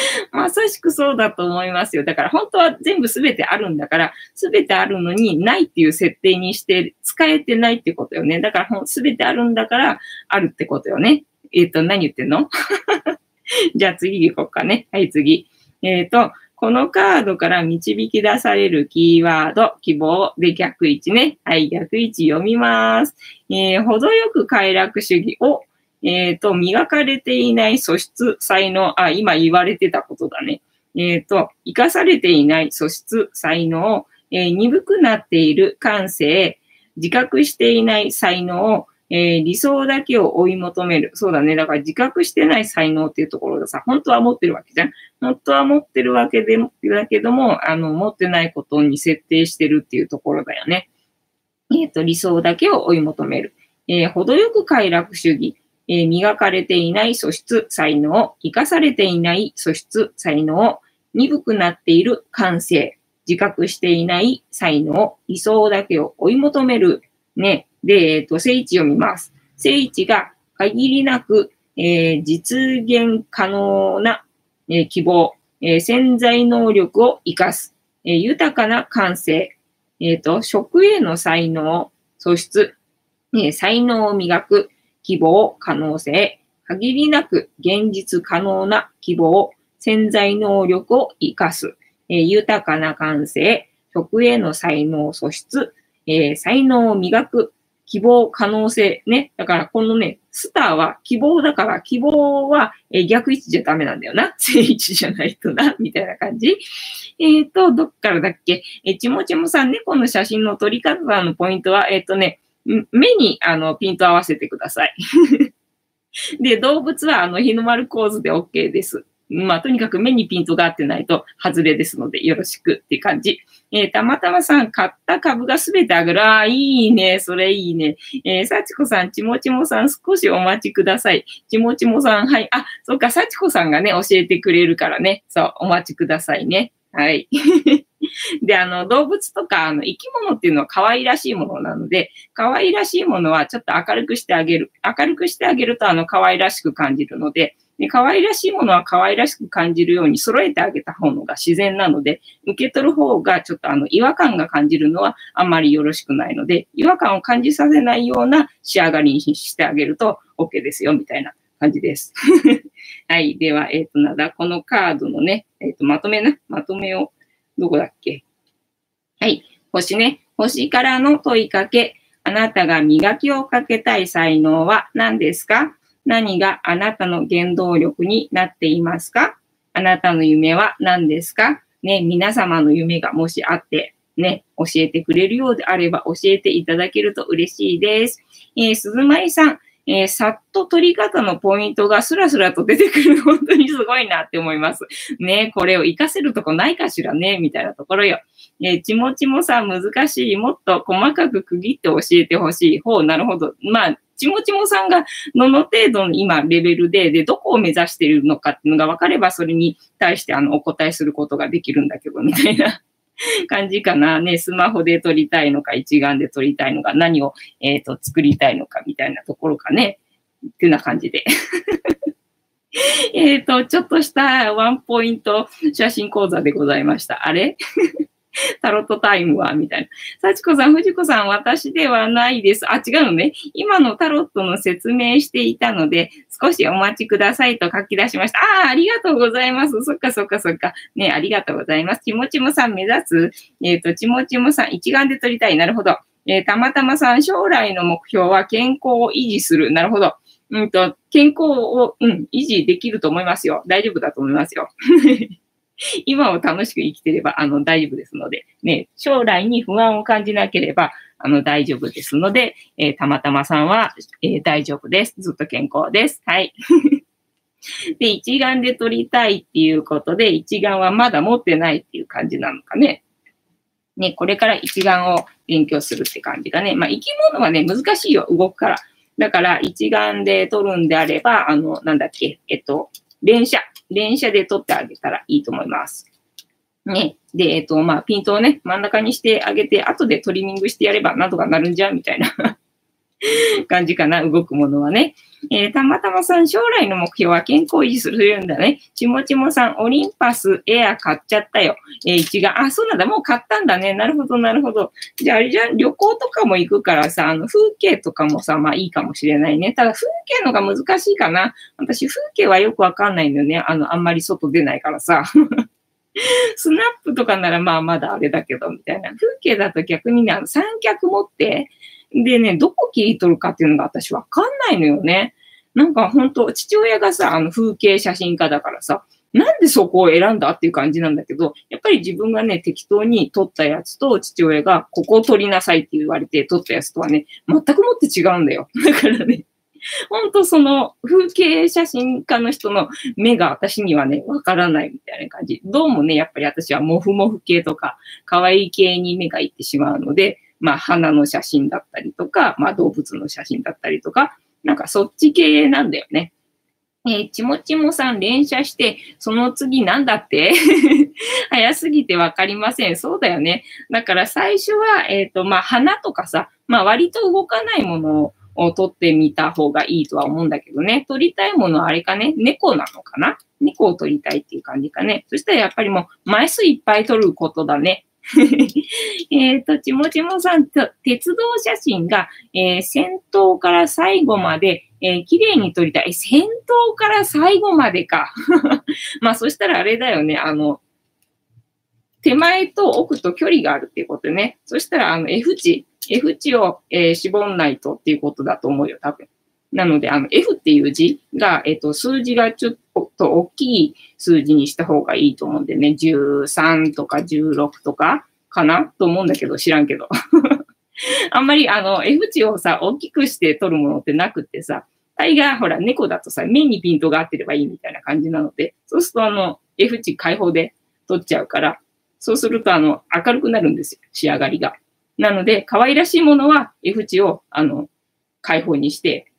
まさしくそうだと思いますよ。だから本当は全部すべてあるんだから、すべてあるのにないっていう設定にして使えてないってことよね。だからすべてあるんだからあるってことよね。えっ、ー、と、何言ってんの？じゃあ次行こうかね。はい、次。えっ、ー、と、このカードから導き出されるキーワード、希望で逆位置ね。はい、逆位置読みます。えー、程よく快楽主義をえっ、ー、と、磨かれていない素質、才能、あ、今言われてたことだね。えっ、ー、と、生かされていない素質、才能、えー、鈍くなっている感性、自覚していない才能、えー、理想だけを追い求める。そうだね。だから自覚してない才能っていうところがさ、本当は持ってるわけじゃん。本当は持ってるわけでも、だけども、あの、持ってないことに設定してるっていうところだよね。えっ、ー、と、理想だけを追い求める。えー、程よく快楽主義。え、磨かれていない素質、才能、生かされていない素質、才能、鈍くなっている感性、自覚していない才能、理想だけを追い求める。ね。で、えっ、ー、と、聖地を見ます。聖地が限りなく、えー、実現可能な、えー、希望、え潜在能力を活かす、え豊かな感性、えっ、と、食への才能、素質、え才能を磨く、希望、可能性、限りなく現実可能な希望、潜在能力を活かす、えー、豊かな感性、食への才能素質、えー、才能を磨く、希望、可能性、ね。だからこのね、スターは希望だから、希望は、えー、逆位置じゃダメなんだよな。正位置じゃないとな、みたいな感じ。えっ、ー、と、どっからだっけ？えー、ちもちもさん、猫の写真の撮り方のポイントは、えっ、とね、目にあのピント合わせてください。で、動物はあの日の丸構図で OK です。まあ、とにかく目にピントが合ってないと外れですので、よろしくって感じ。えー、たまたまさん、買った株がすべて上がる。ああ、いいね。それいいね。えー、幸子さん、ちもちもさん、少しお待ちください。ちもちもさん、はい。あ、そっか、幸子さんがね、教えてくれるからね。そう、お待ちくださいね。はい。で、あの、動物とか、あの、生き物っていうのは可愛らしいものなので、可愛らしいものはちょっと明るくしてあげる。明るくしてあげると、あの、可愛らしく感じるので、で可愛らしいものは可愛らしく感じるように揃えてあげた方のが自然なので、受け取る方がちょっとあの違和感が感じるのはあんまりよろしくないので、違和感を感じさせないような仕上がりにしてあげると OK ですよ、みたいな感じです。はい。では、えっ、ー、と、なだ、このカードのね、えっ、ー、と、まとめな、まとめを、どこだっけ？はい。星ね。星からの問いかけ。あなたが磨きをかけたい才能は何ですか？何があなたの原動力になっていますか？あなたの夢は何ですか？ね、皆様の夢がもしあって、ね、教えてくれるようであれば教えていただけると嬉しいです。えー、鈴舞さん、えー、さっと取り方のポイントがスラスラと出てくる本当にすごいなって思います。ね、これを活かせるとこないかしらね、みたいなところよ。えー、ちもちもさ、難しい。もっと細かく区切って教えてほしい。ほう、なるほど。まあ、ちもちもさんがどの程度の今レベルで、で、どこを目指しているのかっていうのが分かれば、それに対してあの、お答えすることができるんだけど、みたいな。感じかな。ね、スマホで撮りたいのか、一眼で撮りたいのか、何を、えっ、ー、と、作りたいのか、みたいなところかね。っていうな感じで。えっと、ちょっとしたワンポイント写真講座でございました。あれ？タロットタイムはみたいな。幸子さん、藤子さん、私ではないです。あ、違うのね。今のタロットの説明していたので、少しお待ちくださいと書き出しました。ああ、ありがとうございます。そっかそっかそっか。ね、ありがとうございます。ちもちもさん目指す、えっ、ー、と、ちもちもさん一眼で撮りたい。なるほど。えー、たまたまさん、将来の目標は健康を維持する。なるほど。うんと、健康を、うん、維持できると思いますよ。大丈夫だと思いますよ。今を楽しく生きてれば、あの、大丈夫ですので、ね、将来に不安を感じなければ、あの、大丈夫ですので、えー、たまたまさんは、えー、大丈夫です。ずっと健康です。はい。で、一眼で撮りたいっていうことで、一眼はまだ持ってないっていう感じなのかね。ね、これから一眼を勉強するって感じがね。まあ、生き物はね、難しいよ、動くから。だから、一眼で撮るんであれば、あの、なんだっけ、えっと、連写。連写で撮ってあげたらいいと思います。ね。で、えっ、と、まあ、ピントをね、真ん中にしてあげて、後でトリミングしてやればなんとかなるんじゃんみたいな 感じかな、動くものはね。えー、たまたまさん、将来の目標は健康維持するというんだね。ちもちもさん、オリンパスエア買っちゃったよ。えー、一が、あ、そうなんだ、もう買ったんだね。なるほど、なるほど。じゃあ、あれじゃん旅行とかも行くからさ、あの、風景とかもさ、まあいいかもしれないね。ただ、風景のが難しいかな。私、風景はよくわかんないんだよね。あの、あんまり外出ないからさ。スナップとかならまあまだあれだけど、みたいな。風景だと逆にね、あの三脚持って、でね、どこ切り取るかっていうのが私わかんないのよね。なんか本当父親がさ、あの風景写真家だからさ、なんでそこを選んだっていう感じなんだけど、やっぱり自分がね、適当に撮ったやつと父親がここを撮りなさいって言われて撮ったやつとはね、全くもって違うんだよ。だからね、本当その風景写真家の人の目が私にはね、わからないみたいな感じ。どうもね、やっぱり私はモフモフ系とか可愛い系に目がいってしまうので、まあ花の写真だったりとか、まあ動物の写真だったりとか、なんかそっち系なんだよね。えー、ちもちもさん連写して、その次なんだって？早すぎてわかりません。そうだよね。だから最初は、えっ、ー、と、まあ、花とかさ、まあ、割と動かないものをを撮ってみた方がいいとは思うんだけどね。撮りたいものはあれかね、猫なのかな？猫を撮りたいっていう感じかね。そしたらやっぱりもう枚数いっぱい撮ることだね。えっと、ちもちもさん、鉄道写真が、えー、先頭から最後まで、えー、綺麗に撮りたい。先頭から最後までか。まあ、そしたらあれだよね。あの、手前と奥と距離があるっていうことね。そしたら、あの、F 値、F 値を、えー、絞んないとっていうことだと思うよ、多分。なので、あの、F っていう字が、えっ、ー、と、数字がちょっと大きい数字にした方がいいと思うんでね、13とか16とかかな？と思うんだけど、知らんけど。あんまり、あの、F 値をさ、大きくして取るものってなくってさ、大概、ほら、猫だとさ、目にピントが合ってればいいみたいな感じなので、そうすると、あの、F 値開放で取っちゃうから、そうすると、あの、明るくなるんですよ、仕上がりが。なので、可愛らしいものは F 値を、あの、開放にして、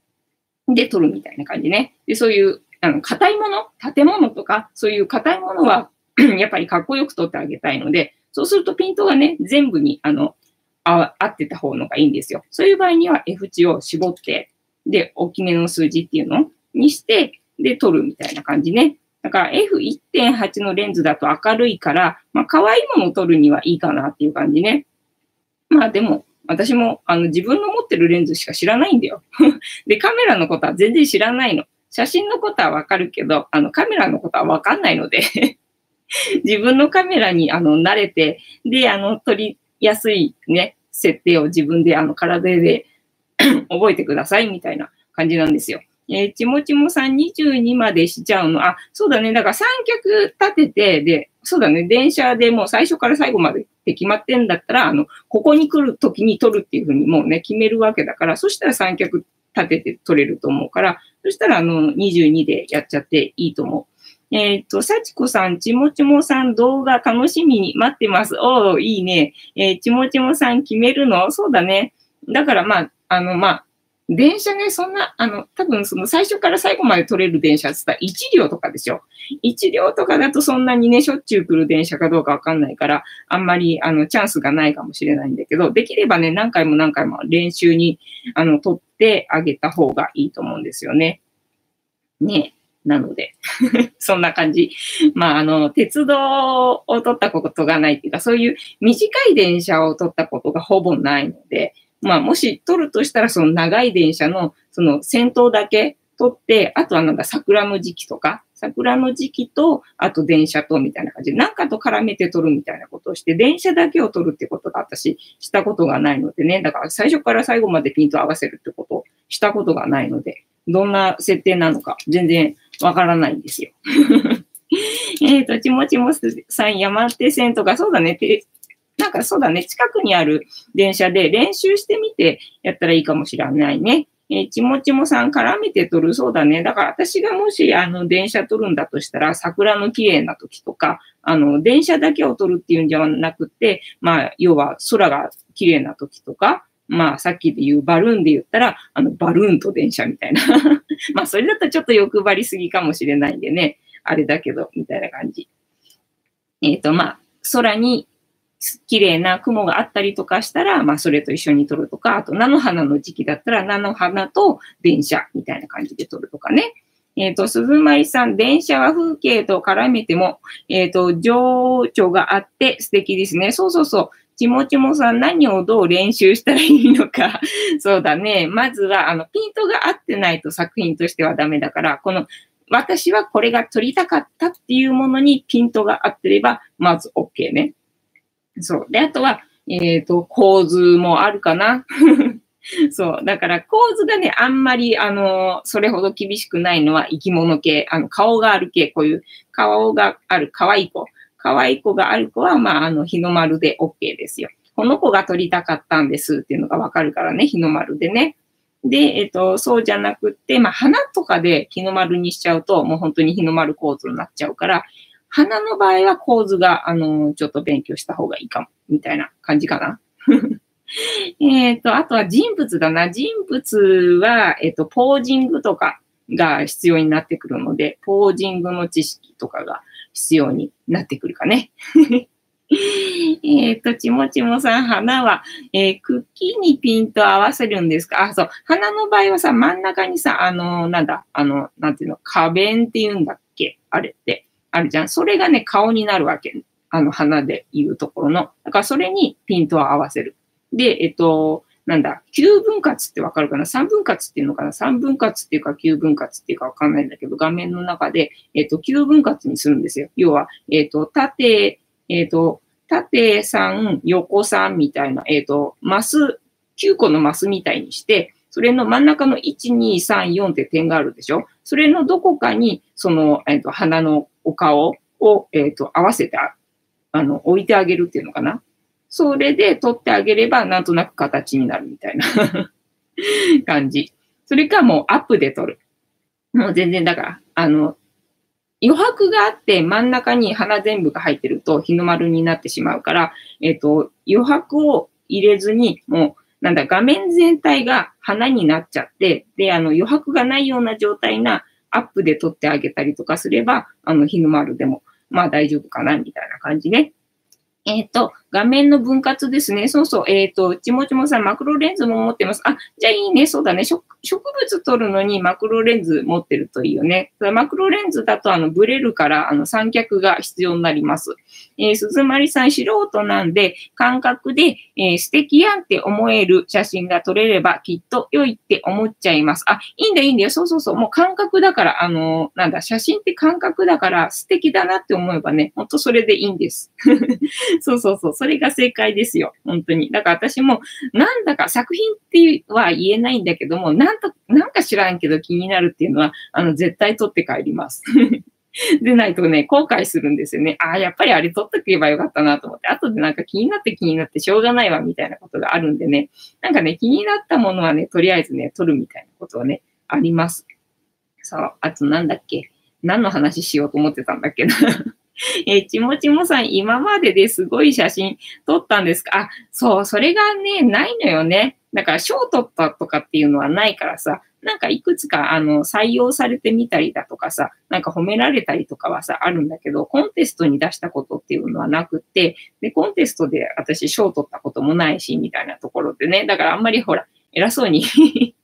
で、取るみたいな感じね。で、そういう、あの、硬いもの、建物とか、そういう硬いものは やっぱりかっこよく取ってあげたいので、そうするとピントがね、全部に、あの、あ合ってた方のがいいんですよ。そういう場合には F 値を絞って、で、大きめの数字っていうのにして、で、取るみたいな感じね。だから F1.8 のレンズだと明るいから、まあ、可愛いものを撮るにはいいかなっていう感じね。まあでも、私もあの自分の持ってるレンズしか知らないんだよ。で、カメラのことは全然知らないの。写真のことはわかるけど、あのカメラのことはわかんないので 自分のカメラにあの慣れて、で、あの撮りやすいね、設定を自分であの体で 覚えてくださいみたいな感じなんですよ。えー、ちもちもさん22までしちゃうの？あ、そうだね。だから三脚立てて、で、そうだね。電車でもう最初から最後までって決まってんだったら、あの、ここに来るときに撮るっていうふうにもうね、決めるわけだから、そしたら三脚立てて取れると思うから、そしたらあの、22でやっちゃっていいと思う。えっ、ー、と、幸子さん、ちもちもさん動画楽しみに待ってます。おー、いいね。えー、ちもちもさん決めるの？そうだね。だからまあ、あの、まあ、電車ね、そんな、あの、多分その最初から最後まで取れる電車って言ったら1両とかでしょ。1両とかだとそんなにね、しょっちゅう来る電車かどうかわかんないから、あんまり、あの、チャンスがないかもしれないんだけど、できればね、何回も何回も練習に、あの、取ってあげた方がいいと思うんですよね。ねえなので そんな感じ。まあ、あの、鉄道を取ったことがないっていうか、そういう短い電車を取ったことがほぼないので、まあ、もし取るとしたら、その長い電車の、その先頭だけ取って、あとはなんか桜の時期とか、桜の時期と、あと電車とみたいな感じで、なんかと絡めて取るみたいなことをして、電車だけを取るってことが私したことがないのでね、だから最初から最後までピント合わせるってことをしたことがないので、どんな設定なのか全然わからないんですよ。えっと、ちもちもさん、山手線とか、そうだね、なんかそうだね、近くにある電車で練習してみてやったらいいかもしれないね。えー、ちもちもさん絡めて撮るそうだね。だから私がもしあの電車撮るんだとしたら桜の綺麗な時とか、あの電車だけを撮るっていうんじゃなくて、まあ要は空が綺麗な時とか、まあさっきで言うバルーンで言ったら、あのバルーンと電車みたいな。まあそれだったらちょっと欲張りすぎかもしれないんでね。あれだけど、みたいな感じ。えっ、ー、とまあ空に綺麗な雲があったりとかしたら、まあそれと一緒に撮るとか、あと菜の花の時期だったら菜の花と電車みたいな感じで撮るとかね。えっ、ー、と、鈴舞さん、電車は風景と絡めても、えっ、ー、と、情緒があって素敵ですね。そうそうそう。ちもちもさん、何をどう練習したらいいのか。そうだね。まずは、あの、ピントが合ってないと作品としてはダメだから、この、私はこれが撮りたかったっていうものにピントが合ってれば、まず OK ね。そう。で、あとは、えっ、ー、と、構図もあるかな。そう。だから構図がね、あんまり、あの、それほど厳しくないのは生き物系、あの、顔がある系、こういう顔がある可愛い子。可愛い子がある子は、まあ、あの、日の丸で OK ですよ。この子が撮りたかったんですっていうのがわかるからね、日の丸でね。で、えっ、と、そうじゃなくって、まあ、花とかで日の丸にしちゃうと、もう本当に日の丸構図になっちゃうから、花の場合は構図が、あの、ちょっと勉強した方がいいかも、みたいな感じかな。えっと、あとは人物だな。人物は、えっ、と、ポージングとかが必要になってくるので、ポージングの知識とかが必要になってくるかね。えっと、ちもちもさん、花は、えー、茎にピント合わせるんですか？あ、そう。花の場合はさ、真ん中にさ、あの、なんだ、あの、なんていうの、花弁って言うんだっけ？あれって。あるじゃん。それがね、顔になるわけ。あの、花で言うところの。だからそれにピントを合わせる。で、えっと、なんだ、9分割ってわかるかな ?3 分割っていうのかな ?3 分割っていうか9分割っていうかわかんないんだけど、画面の中で、えっと、9分割にするんですよ。要は、えっと、縦、えっと、縦3、横3みたいな、えっと、マス、9個のマスみたいにして、それの真ん中の1、2、3、4って点があるでしょ？それのどこかに、その、えっと、鼻のお顔を、えっと、合わせて、あの、置いてあげるっていうのかな？それで取ってあげれば、なんとなく形になるみたいな 感じ。それかもうアップで取る。もう全然だから、あの、余白があって真ん中に花全部が入ってると日の丸になってしまうから、えっ、ー、と、余白を入れずに、もう、なんだ、画面全体が花になっちゃって、で、あの、余白がないような状態なアップで撮ってあげたりとかすれば、あの、日の丸でも、まあ大丈夫かな、みたいな感じね。えっ、ー、と、画面の分割ですね。そうそう。えっ、ー、と、ちもちもさん、マクロレンズも持ってます。あ、じゃあいいね。そうだね。植物撮るのにマクロレンズ持ってるといいよね。マクロレンズだと、あの、ブレるから、あの、三脚が必要になります。えー、鈴まりさん、素人なんで、感覚で、えー、素敵やんって思える写真が撮れれば、きっと良いって思っちゃいます。あ、いいんだ、いいんだよ。そうそうそう。もう感覚だから、あのー、なんだ、写真って感覚だから、素敵だなって思えばね、ほんとそれでいいんです。そうそうそう。それが正解ですよ。本当に。だから私も、なんだか作品っては言えないんだけども、なんと、なんか知らんけど気になるっていうのは、あの、絶対撮って帰ります。でないとね、後悔するんですよね。ああ、やっぱりあれ撮っとけばよかったなと思って、後でなんか気になって気になってしょうがないわみたいなことがあるんでね、なんかね、気になったものはね、とりあえずね、撮るみたいなことはね、あります。そう、あとなんだっけ何の話しようと思ってたんだっけな えー、ちもちもさん、今までですごい写真撮ったんですか？あ、そう、それがね、ないのよね。だから、賞取ったとかっていうのはないからさ、なんかいくつか、あの、採用されてみたりだとかさ、なんか褒められたりとかはさ、あるんだけど、コンテストに出したことっていうのはなくって、で、コンテストで私賞取ったこともないし、みたいなところでね、だからあんまりほら、偉そうに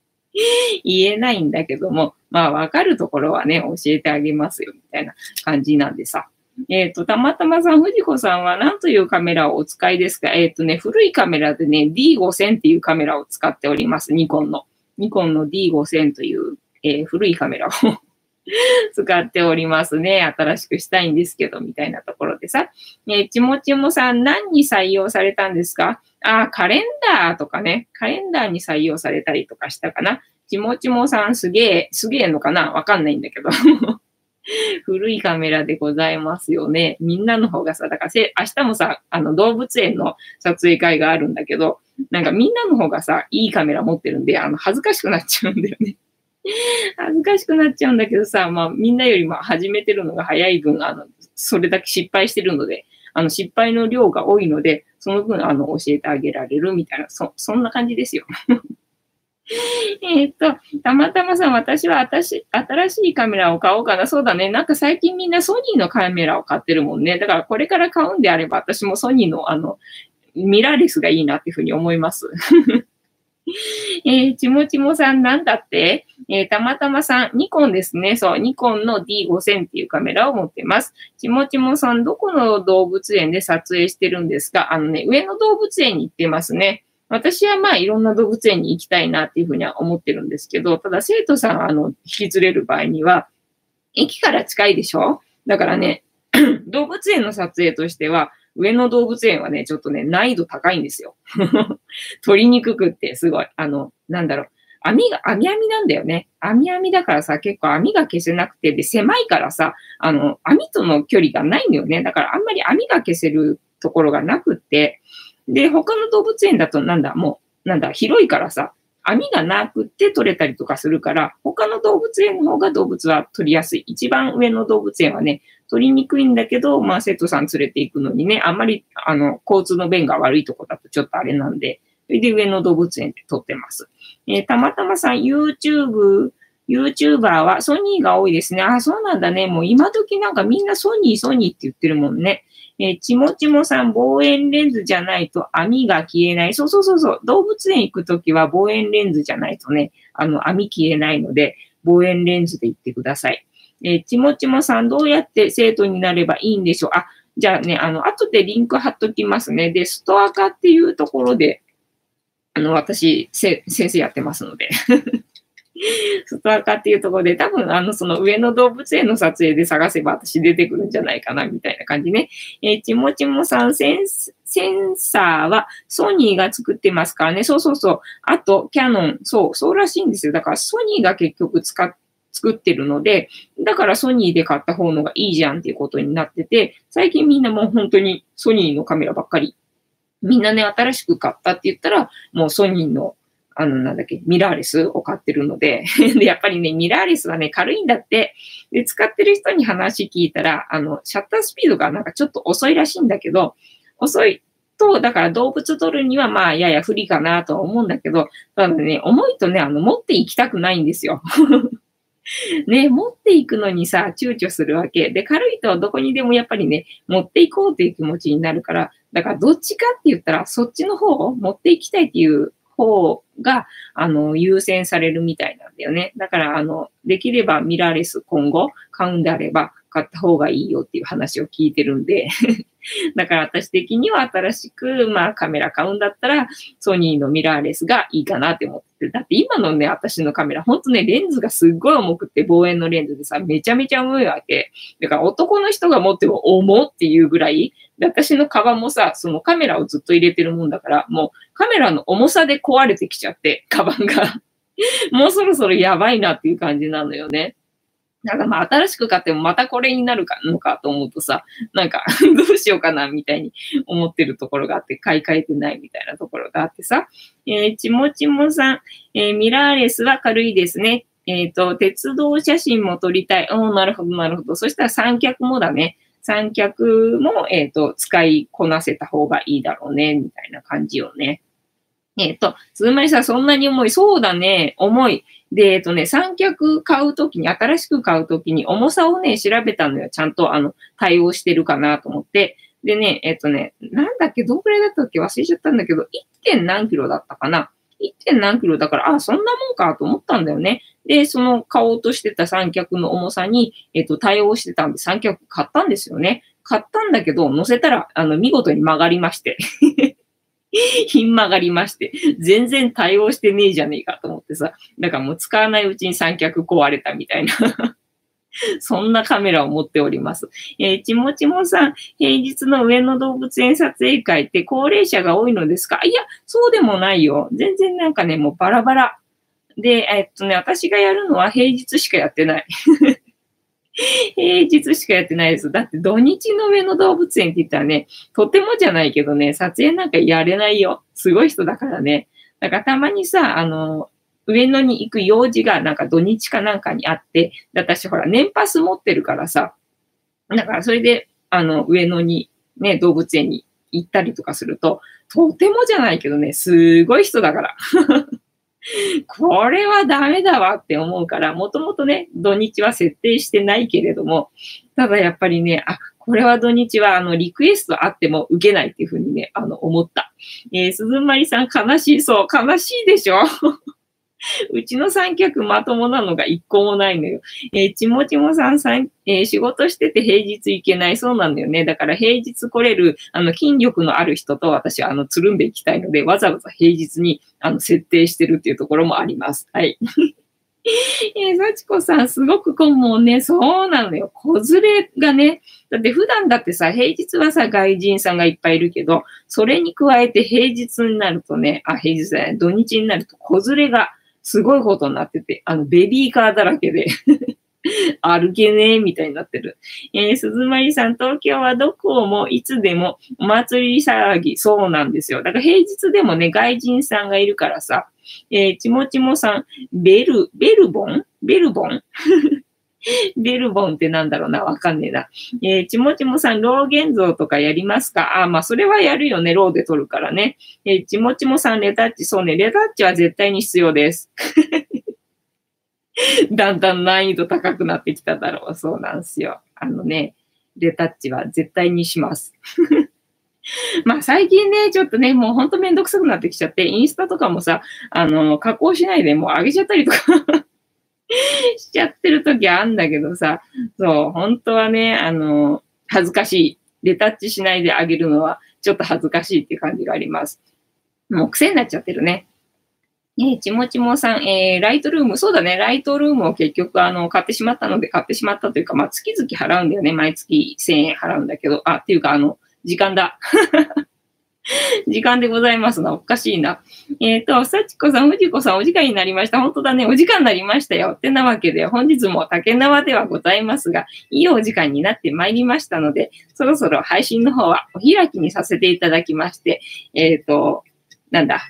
言えないんだけども、まあ、わかるところはね、教えてあげますよ、みたいな感じなんでさ。えっ、ー、と、たまたまさん、藤子さんは何というカメラをお使いですか？えっ、ー、とね、古いカメラでね、D5000 っていうカメラを使っております。ニコンの。ニコンの D5000 という、えー、古いカメラを 使っておりますね。新しくしたいんですけど、みたいなところでさ。えちもちもさん、何に採用されたんですか？あ、カレンダーとかね。カレンダーに採用されたりとかしたかな。ちもちもさんすげえ、すげえのかな？わかんないんだけど 古いカメラでございますよね。みんなの方がさ、だからせ、明日もさ、あの、動物園の撮影会があるんだけど、なんかみんなの方がさ、いいカメラ持ってるんで、あの、恥ずかしくなっちゃうんだよね。恥ずかしくなっちゃうんだけどさ、まあ、みんなよりも始めてるのが早い分、あの、それだけ失敗してるので、あの、失敗の量が多いので、その分、あの、教えてあげられるみたいな、そ、そんな感じですよ。えっと、たまたまさん、私は私新しいカメラを買おうかな。そうだね。なんか最近みんなソニーのカメラを買ってるもんね。だからこれから買うんであれば、私もソニーのあの、ミラーレスがいいなっていうふうに思います。えー、ちもちもさんなんだって？えー、たまたまさん、ニコンですね。そう、ニコンの D5000 っていうカメラを持ってます。ちもちもさん、どこの動物園で撮影してるんですか？あのね、上野動物園に行ってますね。私はまあいろんな動物園に行きたいなっていうふうには思ってるんですけど、ただ生徒さんあの引き連れる場合には、駅から近いでしょ？だからね、動物園の撮影としては、上野動物園はね、ちょっとね、難易度高いんですよ。取りにくくってすごい。あの、なんだろう。網が、網網なんだよね。網網だからさ、結構網が消せなくて、で、狭いからさ、あの、網との距離がないんだよね。だからあんまり網が消せるところがなくって、で、他の動物園だとなんだ、もう、なんだ、広いからさ、網がなくって取れたりとかするから、他の動物園の方が動物は取りやすい。一番上の動物園はね、取りにくいんだけど、まあ、生徒さん連れて行くのにね、あんまり、あの、交通の便が悪いとこだとちょっとあれなんで、それで上野動物園で撮ってます。えー、たまたまさん、YouTube、YouTuber はソニーが多いですね。あ、そうなんだね。もう今時なんかみんなソニー、ソニーって言ってるもんね。えー、ちもちもさん、望遠レンズじゃないと網が消えない。そうそうそうそう。動物園行くときは望遠レンズじゃないとね、あの、網消えないので、望遠レンズで行ってください。えー、ちもちもさん、どうやって生徒になればいいんでしょう？あ、じゃあね、あの、後でリンク貼っときますね。で、ストア化っていうところで、あの、私、先生やってますので ストアカっていうところで、多分あの、その上の動物園の撮影で探せば私出てくるんじゃないかな、みたいな感じね。えー、ちもちもさんセンス、センサーはソニーが作ってますからね。そうそうそう。あと、キャノン。そう、そうらしいんですよ。だからソニーが結局使っ作ってるので、だからソニーで買った方のがいいじゃんっていうことになってて、最近みんなもう本当にソニーのカメラばっかり。みんなね、新しく買ったって言ったら、もうソニーのあの、なんだっけ、ミラーレスを買ってるので で、やっぱりね、ミラーレスはね、軽いんだって。で、使ってる人に話聞いたら、あの、シャッタースピードがなんかちょっと遅いらしいんだけど、遅いと、だから動物取るにはまあ、やや不利かなとは思うんだけど、ただね、重いとね、あの、持っていきたくないんですよ。ね、持っていくのにさ、躊躇するわけ。で、軽いとどこにでもやっぱりね、持っていこうっていう気持ちになるから、だからどっちかって言ったら、そっちの方を持っていきたいっていう方が、あの、優先されるみたいなんだよね。だから、あの、できればミラーレス今後買うんであれば、買った方がいいよっていう話を聞いてるんで だから私的には新しく、まあカメラ買うんだったら、ソニーのミラーレスがいいかなって思って。だって今のね、私のカメラ、ほんとね、レンズがすっごい重くて望遠のレンズでさ、めちゃめちゃ重いわけ。だから男の人が持っても重っていうぐらい、で私のカバンもさ、そのカメラをずっと入れてるもんだから、もうカメラの重さで壊れてきちゃって、カバンがもうそろそろやばいなっていう感じなのよね。なんかまあ新しく買ってもまたこれになるかのかと思うとさ、なんか どうしようかなみたいに思ってるところがあって、買い替えてないみたいなところがあってさ、えー、ちもちもさん、えー、ミラーレスは軽いですね。えっ、ー、と、鉄道写真も撮りたい。おなるほど、なるほど。そしたら三脚もだね。三脚も、えっ、と、使いこなせた方がいいだろうね、みたいな感じよね。えっ、と、つまりさ、そんなに重い。そうだね、重い。で、えっとね、三脚買うときに、新しく買うときに重さをね、調べたのよ。ちゃんと、あの、対応してるかなと思って。でね、えっとね、なんだっけ、どんくらいだったっけ？忘れちゃったんだけど、1. 点何キロだったかな ?1. 点何キロだから、あ、そんなもんかと思ったんだよね。で、その買おうとしてた三脚の重さに、えっと、対応してたんで三脚買ったんですよね。買ったんだけど、乗せたら、あの、見事に曲がりまして ひん曲がりまして、全然対応してねえじゃねえかと思ってさ、だからもう使わないうちに三脚壊れたみたいな そんなカメラを持っております。えー、ちもちもさん、平日の上野動物園撮影会って高齢者が多いのですか？いや、そうでもないよ。全然なんかね、もうバラバラ。で、えっとね、私がやるのは平日しかやってない 平日しかやってないです。だって土日の上の動物園って言ったらね、とてもじゃないけどね、撮影なんかやれないよ。すごい人だからね。だからたまにさ、あの、上野に行く用事がなんか土日かなんかにあって、私ほら年パス持ってるからさ、だからそれで、あの、上野にね、動物園に行ったりとかすると、とてもじゃないけどね、すごい人だから。これはダメだわって思うから、もともとね、土日は設定してないけれども、ただやっぱりね、あ、これは土日はあのリクエストあっても受けないっていうふうにね、あの思った。えー、鈴まりさん悲しいそう。悲しいでしょ？うちの三脚まともなのが一個もないのよ。えー、ちもちもさんさん、えー、仕事してて平日行けない。そうなんだよね。だから平日来れる、あの、筋力のある人と私は、あの、つるんでいきたいので、わざわざ平日に、あの、設定してるっていうところもあります。はい。えー、幸子さん、すごくこう、もうね、そうなのよ。子連れがね、だって普段だってさ、平日はさ、外人さんがいっぱいいるけど、それに加えて平日になるとね、あ、平日だね、土日になると子連れがすごいことになってて、あの、ベビーカーだらけで 歩けねえみたいになってる。えー、鈴まりさん、東京はどこもいつでもお祭り騒ぎ、そうなんですよ。だから平日でもね、外人さんがいるからさ、えー、ちもちもさん、ベル、ベルボン？ベルボン？ベルボンってなんだろうなわかんねえな。えー、ちもちもさん、ロー現像とかやりますか？あ、まあ、それはやるよね。ローで撮るからね。えー、ちもちもさん、レタッチ、そうね、レタッチは絶対に必要です。だんだん難易度高くなってきただろう。そうなんですよ。あのね、レタッチは絶対にします。まあ最近ね、ちょっとね、もうほんとめんどくさくなってきちゃって、インスタとかもさ、あの、加工しないでもう上げちゃったりとか しちゃってる時あんだけどさ、そう、本当はね、あの、恥ずかしい。レタッチしないであげるのはちょっと恥ずかしいっていう感じがあります。もう癖になっちゃってるね。え、ちもちもさん、えー、ライトルーム、そうだね、ライトルームを結局、あの、買ってしまったので、買ってしまったというか、まあ、月々払うんだよね。毎月1000円払うんだけど、あ、っていうか、あの、時間だ。時間でございますな。おかしいな。えっ、ー、と、幸子さん、藤子さん、お時間になりました。本当だね。お時間になりましたよ。ってなわけで、本日も竹縄ではございますが、いいお時間になってまいりましたので、そろそろ配信の方はお開きにさせていただきまして、えっ、ー、と、なんだ？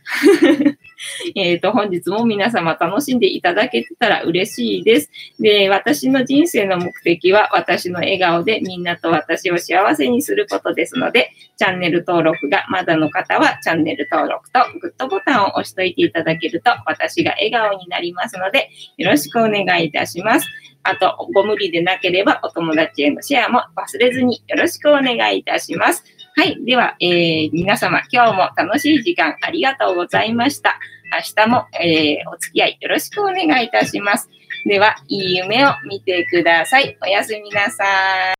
えっと、本日も皆様楽しんでいただけてたら嬉しいです。で、私の人生の目的は私の笑顔でみんなと私を幸せにすることですので、チャンネル登録がまだの方はチャンネル登録とグッドボタンを押しといていただけると私が笑顔になりますので、よろしくお願いいたします。あと、ご無理でなければお友達へのシェアも忘れずによろしくお願いいたします。はい。では、えー、皆様、今日も楽しい時間ありがとうございました。明日も、えー、お付き合いよろしくお願いいたします。では、いい夢を見てください。おやすみなさい。